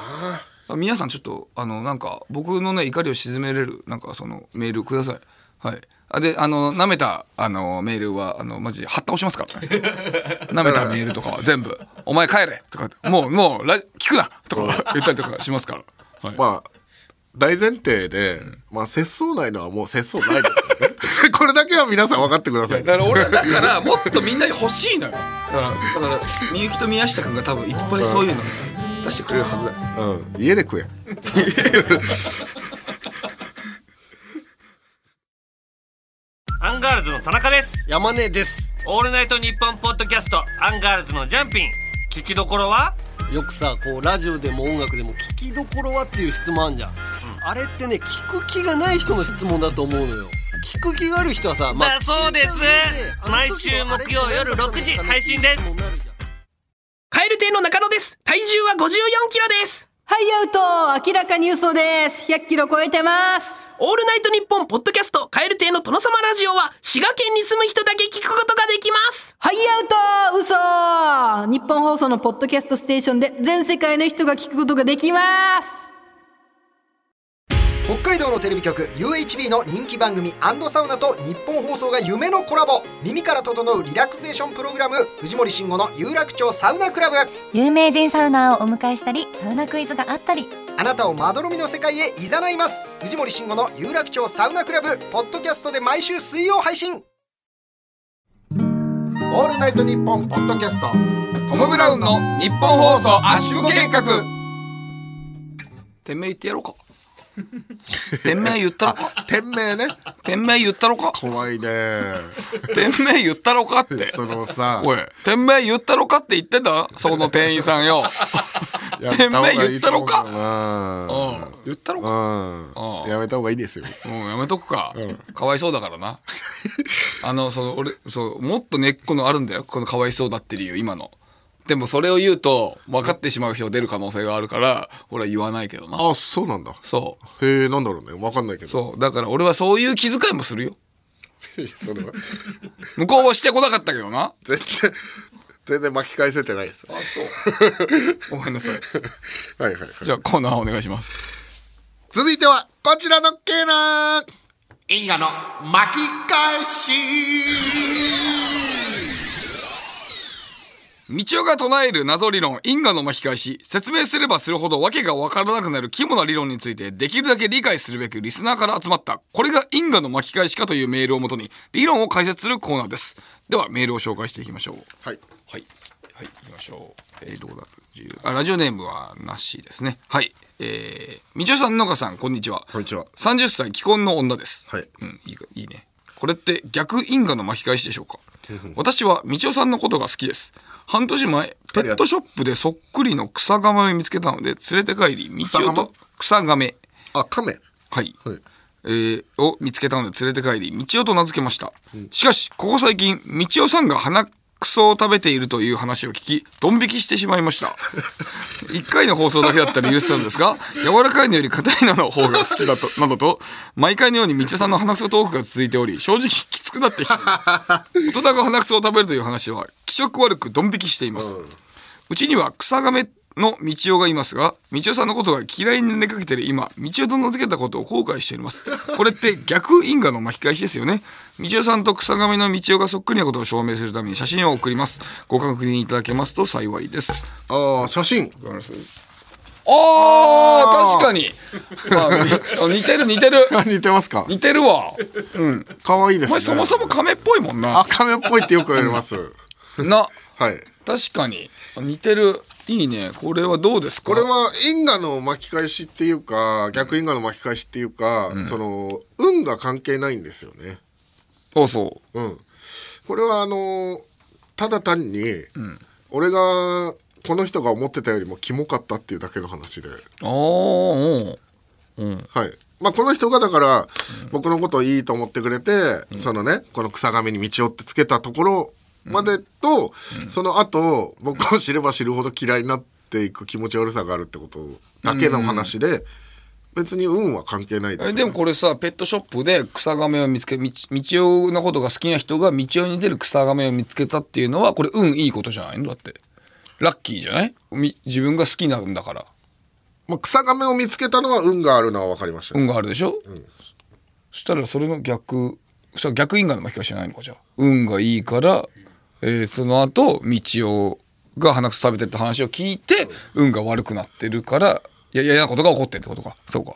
あ皆さんちょっとあのなんか僕のね怒りを鎮めれるなんかそのメールくださいはいあであの舐めたあのメールはあのマジで貼った押しますからね (laughs) 舐めたメールとかは全部「お前帰れ!」とかもうもうラ聞くな!」とか言ったりとかしますから、はい、まあ大前提で、まあ節操ないのはもう節操ないですよね。(laughs) これだけは皆さん分かってくださいだから俺だからもっとみんなに欲しいのよ。だからだからみゆきと宮下君が多分いっぱいそういうの出してくれるはずだよ。うん、家で食え。(laughs) アンガールズの田中です。山根です。オールナイトニッポンポッドキャストアンガールズのジャンピン。聞きどころは？よくさこうラジオでも音楽でも聞きどころはっていう質問あんじゃん、あれってね聞く気がない人の質問だと思うのよ。聞く気がある人はさ、だそうです。毎週木曜夜6時配信です。質問になるじゃん。カエル亭の中野です。体重は54キロです。はい、アウト。明らかに嘘です。100キロ超えてます。オールナイトニッポンポッドキャストカエル亭の殿様ラジオは滋賀県に住む人だけ聞くことができます。はい、アウト嘘。日本放送のポッドキャストステーションで全世界の人が聞くことができます。北海道のテレビ局 UHB の人気番組サウナと日本放送が夢のコラボ。耳から整うリラクゼーションプログラム藤森慎吾の有楽町サウナクラブ。有名人サウナーをお迎えしたりサウナクイズがあったりあなたをまどろみの世界へ誘います。藤森慎吾の有楽町サウナクラブ。ポッドキャストで毎週水曜配信。オールナイトニッポンポッドキャスト。トム・ブラウンの日本放送圧縮計画。店名言ってやろうか店名言ったろか？店名ね。店名言ったろか？怖いね。店名言ったろかって。そのさ。おい店名言ったろかって言ってんだそこの店員さんよ。店名言ったろか？うん。言ったろか？うん。やめた方がいいですよ。うんやめとくか、かわいそうだからな。(laughs) あのその俺そうもっと根っこのあるんだよ。このかわいそうだって理由今のでもそれを言うと分かってしまう人が出る可能性があるから俺は言わないけどな。あそうなんだ。そう。へえなんだろうね。分かんないけど。そう。だから俺はそういう気遣いもするよ。(laughs) それは。向こうはしてこなかったけどな。全然全然巻き返せてないです。あそう。(laughs) ごめんなさい。はいはいはい。じゃあコーナーお願いします。続いてはこちらのケーナー。因果の巻き返し道夫が唱える謎理論因果の巻き返し説明すればするほど訳が分からなくなる肝な理論についてできるだけ理解するべくリスナーから集まったこれが因果の巻き返しかというメールをもとに理論を解説するコーナーです。ではメールを紹介していきましょう。はい。はい。はい。行きましょう。えー、どこだあラジオネームはなしですね。はい。えー、道夫さん野川さんこんにちは。こんにちは。30歳既婚の女です。はい。うん。いいかいいねこれって逆因果の巻き返しでしょうか？私は道夫さんのことが好きです。半年前ペットショップでそっくりの草亀を見つけたので連れて帰り道夫と草亀？あ亀？はい、はい。えーを見つけたので連れて帰り道夫と名付けました、しかしここ最近道夫さんが鼻くそを食べているという話を聞きドン引きしてしまいました。(laughs) 1回の放送だけだったら許せたんですが柔らかいのより硬いのの方が好きだと (laughs) などと毎回のように道夫さんの鼻くそトークが続いており正直きつくなってきて (laughs) 大人が鼻くそを食べるという話は気色悪くドン引きしています、うちには草亀の道夫がいますが道夫さんのことが嫌いになりかけてる今道夫と名付けたことを後悔しております。これって逆因果の巻き返しですよね。道夫さんと草亀の道夫がそっくりなことを証明するために写真を送ります。ご確認いただけますと幸いです。ああ写真。あー確かに、まあ、に似てる似てる。(laughs) 似てますか？似てるわ。うん。可愛いですね。お前そもそも亀っぽいもんな。あ亀っぽいってよく言われます。(laughs) な。はい。確かに。似てるいいね。これはどうですか？これは因果の巻き返しっていうか逆因果の巻き返しっていうか、その運が関係ないんですよね。そうそう。うん。これはあのただ単に、俺がこの人が思ってたよりもキモかったっていうだけの話で。あーうん。はい。まあこの人がだから僕のことをいいと思ってくれて、そのねこの草亀に道をってつけたところまでと、その後僕を知れば知るほど嫌いになっていく気持ち悪さがあるってことだけの話で、別に運は関係ないですえでもこれさペットショップで草亀を見つけ道夫のことが好きな人が道夫に出る草亀を見つけたっていうのはこれ運いいことじゃないの？だって。ラッキーじゃない？み自分が好きなんだから。まあ、草亀を見つけたのは運があるのは分かりましたよ。運があるでしょ、そしたらそれの逆そ逆因果の巻き返しじゃないのかじゃあ。運がいいから、えーその後道夫が鼻くそ食べてるって話を聞いて、運が悪くなってるからいや嫌なことが起こってるってことか。そうか。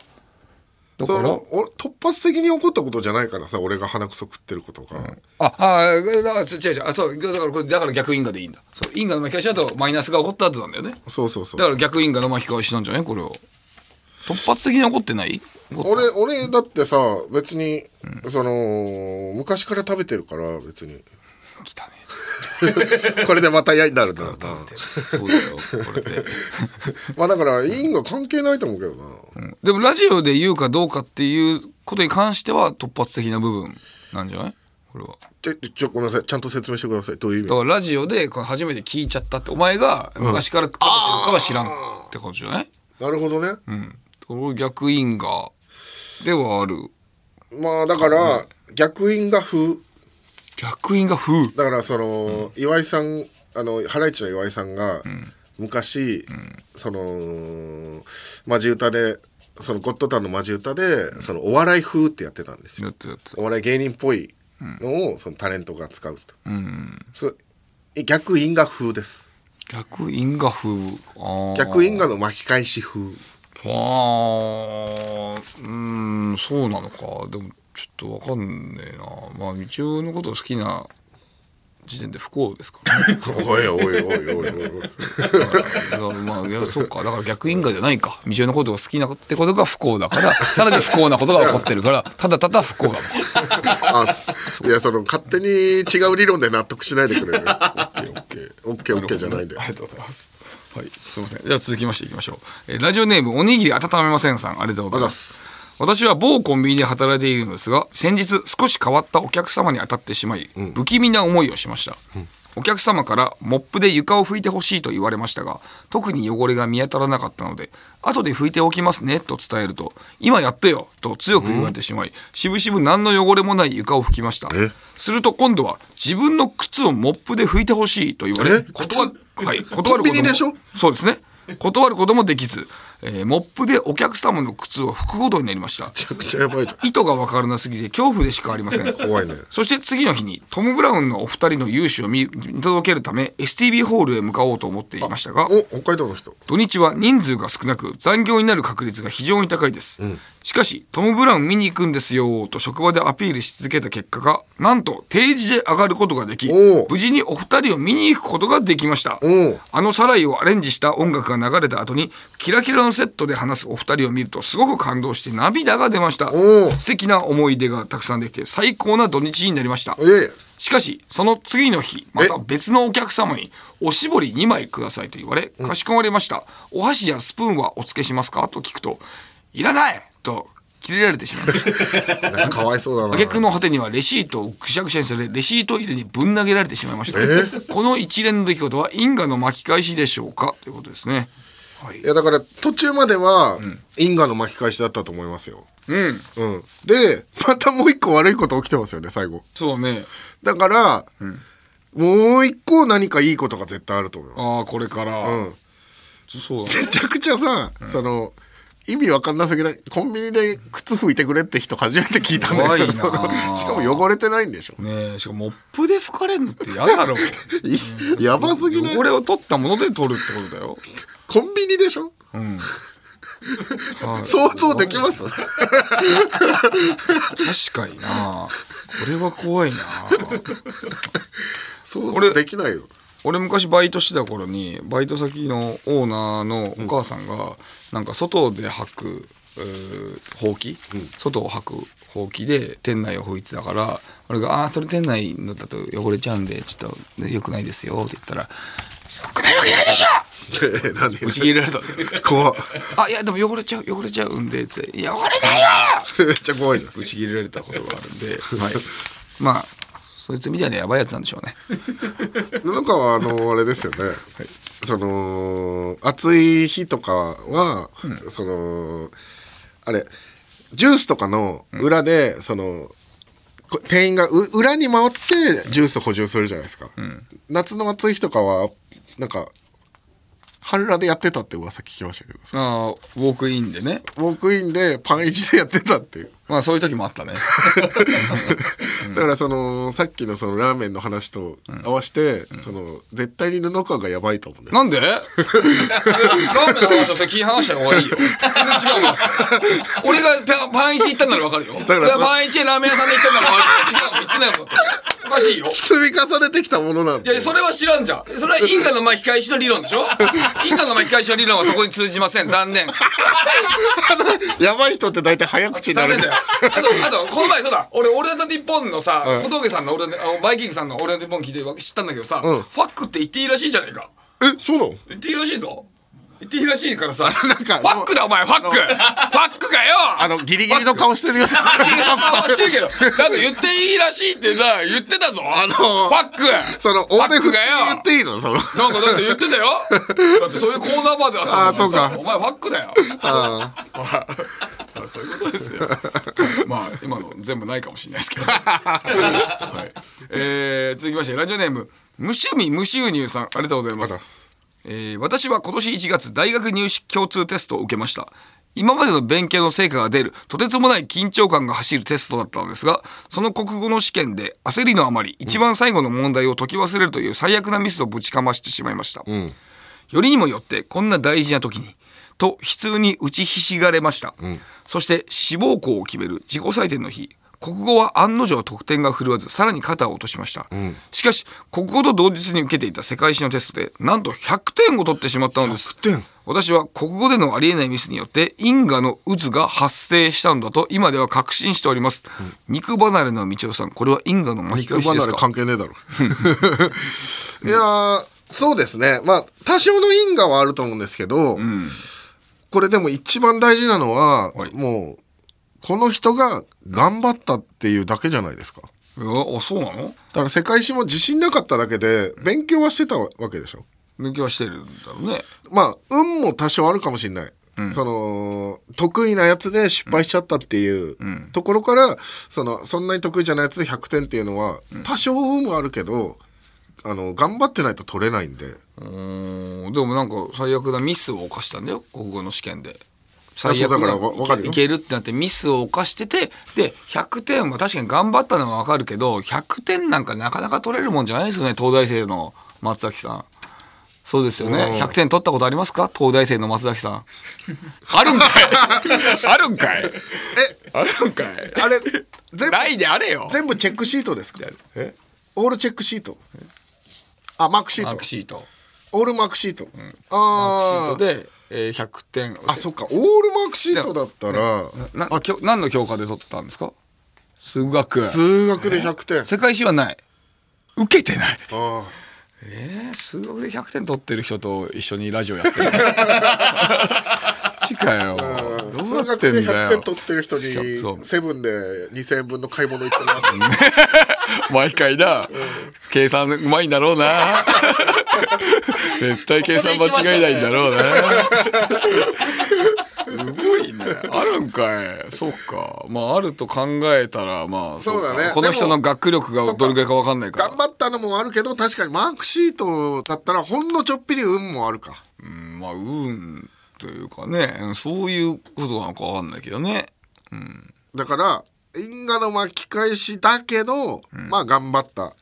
だから突発的に起こったことじゃないからさ俺が鼻くそ食ってることが、あ、あ、だから、違う違う、あ、そう、だから、これ、だから逆因果でいいんだ。そう、因果の巻き返しだと、マイナスが起こった後なんだよね。そうそうそうだから、逆因果の巻き返しなんじゃない、これを。突発的に起こってない？俺俺だってさ別に、その昔から食べてるから別に (laughs) これでまた嫌になるんだろうなそうだよ、これで。(laughs) まあだから因果関係ないと思うけどな、でも、ラジオで言うかどうかっていうことに関しては、突発的な部分なんじゃない？これは。ちょちょごめんなさいちゃんと説明してくださいどういう意味？だから、ラジオで、これ初めて聞いちゃったって、お前が昔から食べてるかは知らんってことじゃない？なるほどねうん。逆因果ではある。まあだから、逆因果風逆因果風だからその、岩井さんあのハライチの岩井さんが、昔、そのマジ歌でそのゴッドタンのマジ歌で、そのお笑い風ってやってたんですよ。お笑い芸人っぽいのを、そのタレントが使うと、うん。そう逆因果風です。逆因果風。逆因果の巻き返し風あ。ーうーんそうなのか。でもちょっとわかんねえな。まあ道夫のことを好きな時点で不幸ですからね。おいおいおいおいおいおい。まあいやそうか。だから逆因果じゃないか。道夫のことが好きなってことが不幸だからさらに不幸なことが起こってるからただただ不幸だあいやその勝手に違う理論で納得しないでくれる。オッケーオッケー。オッケーオッケーじゃないんだよありがとうございます。はいすいません。じゃあ続きましていきましょう、えーラジオネームおにぎり温めませんさん。ありがとうございます私は某コンビニで働いているのですが先日少し変わったお客様に当たってしまい、不気味な思いをしました、お客様からモップで床を拭いてほしいと言われましたが特に汚れが見当たらなかったので後で拭いておきますねと伝えると今やってよと強く言われてしまい、しぶしぶ何の汚れもない床を拭きました。すると今度は自分の靴をモップで拭いてほしいと言われえ？断るはい、断ることもそうですね。断ることもできず、えーモップでお客様の靴を拭くことになりました。めちゃくちゃやばいじゃん。意図が分からなすぎて恐怖でしかありません。怖いね。そして次の日にトム・ブラウンのお二人の勇姿を見見届けるため STB ホールへ向かおうと思っていましたがお北海道の人。土日は人数が少なく残業になる確率が非常に高いです、しかしトム・ブラウン見に行くんですよと職場でアピールし続けた結果がなんと定時で上がることができ無事にお二人を見に行くことができました。あのサライをアレンジした音楽が流れた後にキラキラのセットで話すお二人を見るとすごく感動して涙が出ました。素敵な思い出がたくさんできて最高な土日になりました。しかしその次の日また別のお客様に「おしぼり2枚ください」と言われかしこまりました「お箸やスプーンはお付けしますか?」と聞くと「いらない!」と切れられてしまいました。(laughs) かかわいそうだな。挙句の果てにはレシートをぐしゃぐしゃにされレシート入れにぶん投げられてしまいました。この一連の出来事は因果の巻き返しでしょうか？ということですねい。やだから途中までは因果の巻き返しだったと思いますよ。うん。うん。でまたもう一個悪いこと起きてますよね最後。そうね。だから、もう一個何かいいことが絶対あると思います。ああこれから、うん。そうだめちゃくちゃさ、その意味わかんなすぎない？コンビニで靴拭いてくれって人初めて聞いたんだけど。(laughs) しかも汚れてないんでしょ。ねえしかもモップで拭かれるのって嫌だろ。い (laughs) やばすぎない？汚れを取ったもので取るってことだよ。コンビニでしょ？うん。は (laughs) い想像できます？確かにな。これは怖いな。想像できないよ俺昔バイトしてた頃にバイト先のオーナーのお母さんがなんか外で履くほうき、外を履くほうきで店内を拭いてたから俺が「ああーそれ店内のだと汚れちゃうんでちょっとねよくないですよ」って言ったら「よくないわけないでしょ!」(laughs) 何打ち切れられた。怖っあいやでも汚れちゃう汚れちゃうんでつって「汚れないよ!」(laughs) めっちゃ怖いじゃん。打ち切れられたことがあるんで、(laughs) はい、まあそいつみたいなやばいやつなんでしょうね。布川はあのあれですよね、その暑い日とかは、そのあれジュースとかの裏で、そのこ店員がう裏に回ってジュース補充するじゃないですか、夏の暑い日とかはなんか半裸でやってたって噂聞きましたけどああウォークインでね。ウォークインでパンイチでやってたっていう。まあそういう時もあったね。(laughs) だからそのさっきのそのラーメンの話と合わせて、その絶対に布川がやばいと思うんだよ。なんで？(laughs) ラーメンの話はそれ気話した方がいいよ。全然違うもん俺がパパンイチ行ったんなら分かるよ。だからそパンイチでラーメン屋さんで行ったんなら分かる。よ違うもん行ってないもん。だっておかしいよ。積み重ねてきたものなんいやそれは知らんじゃん。それは因果の巻き返しの理論でしょ？(laughs) 因果の巻き返しの理論はそこに通じません。残念。やばい人って大体早口になる。んだよ。あとあとこの前そうだ。俺俺と日本のさうん。小峠さんの俺のバイキングさんの俺の日本聞いて知ったんだけどさ、うん。ファックって言っていいらしいじゃないか。えそうなの？言っていいらしいぞ言っていいらしいからさ。なんかファックだお前ファック。ファックかよ。あのギリギリの顔してるよ。顔してるけど。なんか言っていいらしいってさ言ってたぞ。あのファック。その大手振って言っていいの？その。なんかだって言ってたよ。だってそういうコーナーまであったあそうか。お前ファックだよ。あまあそういうことですよ。まあ今の全部ないかもしれないですけど、はい。えー続きましてラジオネーム無趣味無収入さん。ありがとうございますえー私は今年1月大学入試共通テストを受けました。今までの勉強の成果が出るとてつもない緊張感が走るテストだったのですがその国語の試験で焦りのあまり一番最後の問題を解き忘れるという最悪なミスをぶちかましてしまいました、よりにもよってこんな大事な時にと悲痛に打ちひしがれました、そして志望校を決める自己採点の日国語は案の定得点が振るわずさらに肩を落としました、しかし国語と同日に受けていた世界史のテストでなんと100点を取ってしまったのです。私は国語でのありえないミスによって因果の渦が発生したのだと今では確信しております、肉離れの道夫さんこれは因果の巻き返しですか？肉離れ関係ねえだろ。(laughs) いやーそうですね。まあ多少の因果はあると思うんですけど、これでも一番大事なのは、もうこの人が頑張ったっていうだけじゃないですか。あそうなの？だから世界史も自信なかっただけで勉強はしてたわけでしょ。勉強はしてるんだろうね。まあ運も多少あるかもしれない、その得意なやつで失敗しちゃったっていうところから、そのそんなに得意じゃないやつで100点っていうのは多少運もあるけどあの頑張ってないと取れないんで。うーんでもなんか最悪なミスを犯したんだよ国語の試験で最悪だからなわわかるよ。いけるってなってミスを犯しててで100点は確かに頑張ったのはわかるけど100点なんかなかなか取れるもんじゃないですよね東大生の松崎さん。そうですよね。うん。100点取ったことありますか？東大生の松崎さん。あるんかい。(laughs) あるんかい。えあるんかい。あれ全部ないであれよ。全部チェックシートですか？オールチェックシート？あマークシート。マークシート。オールマークシート、マークシああートで、えー、100点。あそっか。オールマークシートだったら。ななきょ何の教科で取ったんですか？数学。数学で100点。世界史はない。受けてない。あえー、数学で100点取ってる人と一緒にラジオやってる (laughs) 近いよ。どう数なっ100てんだよ。点取ってる人にセブンで2000円分の買い物行ってな (laughs) 毎回な、計算うまいんだろうな。絶対計算間違いないんだろうな。すごいね。あるんかい。そうか。まああると考えたらまあそうだね。かこの人の学力がどれぐらいか分かんないから。頑張ったのもあるけど確かにマークシートだったらほんのちょっぴり運もあるか。うんまあ運というかねそういうことなのか分かんないけどね。だから因果の巻き返しだけど、まあ頑張った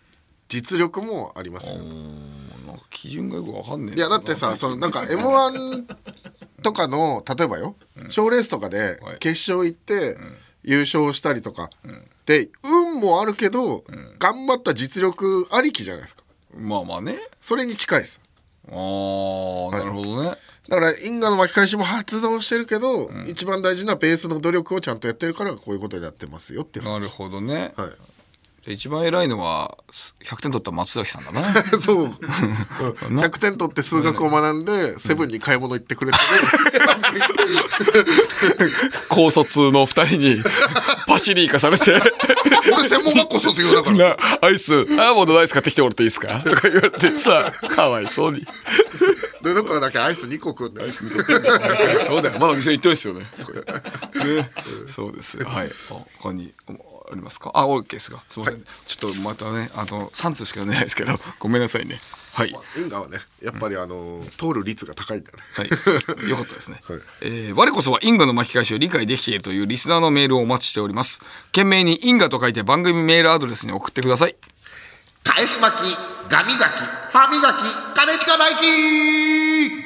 実力もありますよ。なんか基準がよく分かんねえいやだってさそのなんか m 1とかの例えばよ賞、レースとかで決勝行って優勝したりとか、で運もあるけど、頑張った実力ありきじゃないですか。まあまあね。それに近いです。あーなるほどね、だから因果の巻き返しも発動してるけど、一番大事なベースの努力をちゃんとやってるからこういうことでやってますよっていうなるほどね、はい。一番偉いのは100点取った松崎さんだな。(laughs) そう。100点取って数学を学んでセブンに買い物行ってくれて、(laughs) 高卒の2人にパシリ行かされて俺専門学校卒業だから。なアイスアーモンドのアイス買ってきてもらっていいですか？(laughs) とか言われてさかわいそうに。布川だけアイス2個食うんだよ。(laughs) そうだよ。まだ店行ってないですよね。とか言って。ね。そうですよ。はい。あ他にありますか？あ OK ですが。すみません、ちょっとまたねあの3通しかないですけど。ごめんなさいねはい因果はねやっぱりあの通る率が高いんだねはい、(laughs) よかったですね。えー我こそは因果の巻き返しを理解できているというリスナーのメールをお待ちしております。懸命に因果と書いて番組メールアドレスに送ってください。返し巻きガミガキ歯磨き金近大輝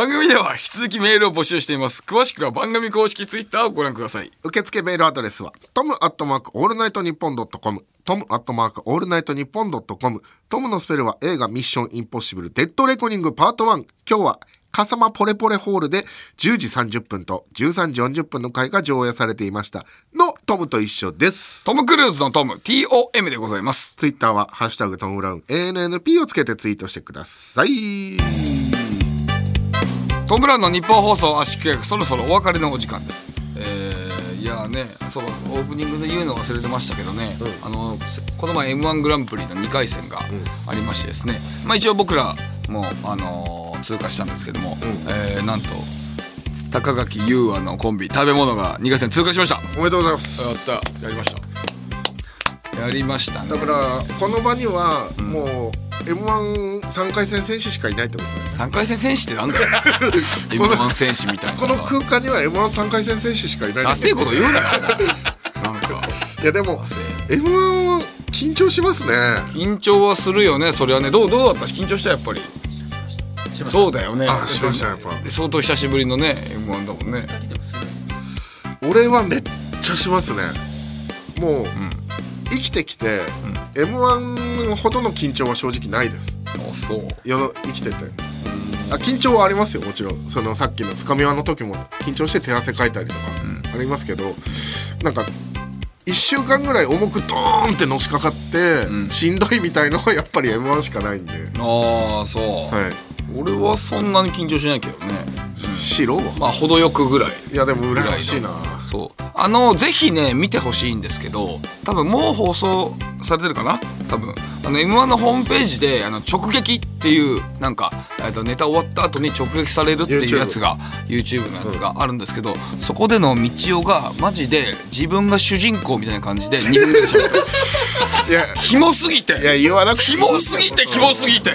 番組では引き続きメールを募集しています。詳しくは番組公式ツイッターをご覧ください。受付メールアドレスはトムアットマークオールナイトニッポンドットコムトムアットマークオールナイトニッポンドットコムトムのスペルは映画ミッションインポッシブル。デッドレコニングパート1今日は笠間ポレポレホールで10時30分と13時40分の回が上映されていました。のトムと一緒です。トム・クルーズのトム。TOM でございます。ツイッターはハッシュタグトムブラウン。ANNP をつけてツイートしてくださいトム・ブラウンの日本放送圧縮役そろそろお別れのお時間です。えーいやーねそうオープニングで言うの忘れてましたけどね、あのこの前 m 1グランプリの2回戦がありましてですね、まあ、一応僕らも、あのー通過したんですけども、えーなんと高垣優愛のコンビ食べ物が2回戦通過しました。おめでとうございます。やった。やりましたやりましたね。だからこの場にはもう m 1 3回戦選手しかいないってことね3回戦選手ってなんだよ。(laughs) m 1選手みたいな。この空間には m 1 3回戦選手しかいないダセえこと言うなよなんか。いやでも m 1は緊張しますね。緊張はするよね。それはね。どうどうだった？緊張したやっぱり。そうだよね。あしましたやっぱ。相当久しぶりのね m 1だもんね。俺はめっちゃしますね。もう、生きてきて、m 1ほどの緊張は正直ないです。あそう。生きてて。あ緊張はありますよもちろん。そのさっきのつかみ輪の時も緊張して手汗かいたりとかありますけど、なんか1週間ぐらい重くドーンってのしかかって、しんどいみたいのはやっぱり m 1しかないんで。ああそう、はい。俺はそんなに緊張しないけどね。白はまあ程よくぐらい。いやでも羨ましいなそう。あのぜひね見てほしいんですけど多分もう放送されてるかな？多分。あの m 1のホームページであの直撃っていうなんか、えっとネタ終わった後に直撃されるっていうやつが YouTube のやつがあるんですけど、そこでの道夫がマジで自分が主人公みたいな感じで2分ぐらい喋ってますいやキモすぎていや言わなくて。キモすぎてキモすぎて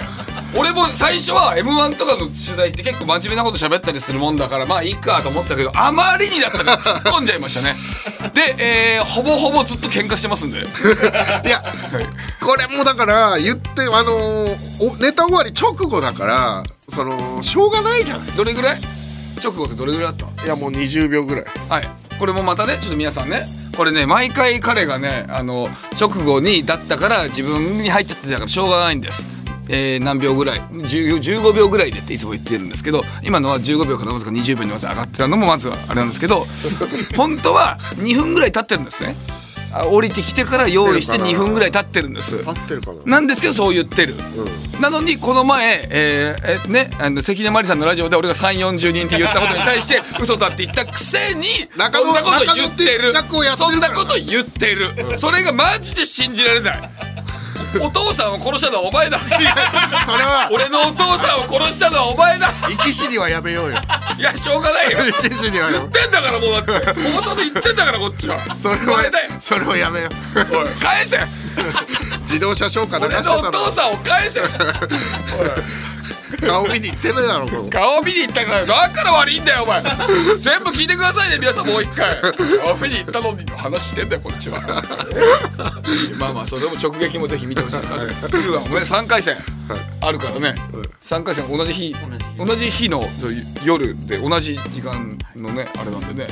俺も最初は m 1とかの取材って結構真面目なこと喋ったりするもんだからまあいいかと思ったけどあまりにだったから突っ込んじゃいましたね。(laughs) で、えーほぼほぼずっと喧嘩してますんで。いやこれもだから言ってあのーおネタ終わり直後だからそのしょうがないじゃない。どれぐらい？直後ってどれぐらいだっいやもう20秒ぐらい。たはい。これもまたねちょっと皆さんねこれね毎回彼がねあの直後にだったから自分に入っちゃってたからしょうがないんですえー何秒ぐらい10 15秒ぐらいでっていつも言ってるんですけど今のは15秒からわずか20秒にまず上がってたのもまずはあれなんですけど (laughs) 本当は2分ぐらい経ってるんですね。あ降りてきてから用意して2分ぐらい経ってるんです。合ってるかな。なんですけどそう言ってる、なのにこの前、えーえねあの関根麻里さんのラジオで俺が3 4 0人って言ったことに対して (laughs) 嘘だって言ったくせにそんなこと言ってる。そんなこと言ってる、それがマジで信じられない (laughs) お父さんを殺したのはお前だ。それは。俺のお父さんを殺したのはお前だ。生き死にはやめようよ。いやしょうがないよ。生き死には言ってんだからもうだって。放送で言ってんだからこっちは。それはそれはやめよ返せ。(laughs) 自動車消化流して俺たのお父さんを返せ (laughs) 顔見に行ってるだろ顔見に行ったからだから悪いんだよお前。全部聞いてくださいね皆さんもう一回。顔見に行ったのに話してんだよこっちは。まあまあそれも直撃もぜひ見てほしいです。ルーはお前3回戦あるからね。3回戦同じ日同じ日。の夜で同じ時間のねあれなんでね。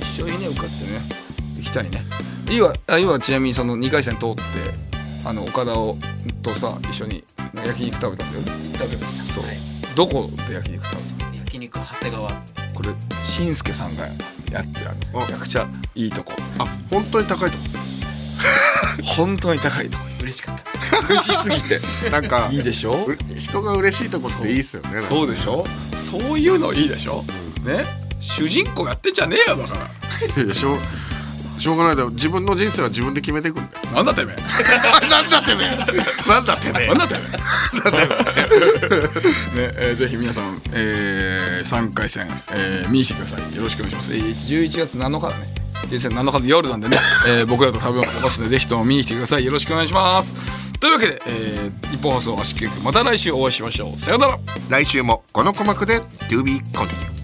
一緒にね受かってね。行きたいね。今あ今ちなみにその2回戦通ってあの岡田をとさ一緒に焼肉食べたんだよね。食べましたそう、はい。どこで焼肉食べた焼肉長谷川。これしんすけさんがやってあるめちゃくちゃいいとこ。あ本当に高いとこ。(laughs) 本当に高いとこ。嬉しかった。美味しすぎて。(laughs) なんかいいでしょ？う人が嬉しいとこっていいっすよね。そう。でしょ？そういうのいいでしょ？ね？主人公やってんじゃねえよだから。でしょしょうがないだろ。自分の人生は自分で決めていくんだよ。なんだてめえ。(laughs) なんだてめえ。なんだてめえ。なんだてめえ。ね、えーぜひ皆さん、えー、3回戦、えー見に来てください。よろしくお願いします、えー、11月7日だね。11月7日の夜なんでね、えー僕らと食べますので (laughs) ぜひとも見に来てください。よろしくお願いします。というわけで、えー、日本放送足利局また来週お会いしましょう。さようなら。来週もこの鼓膜で To be continued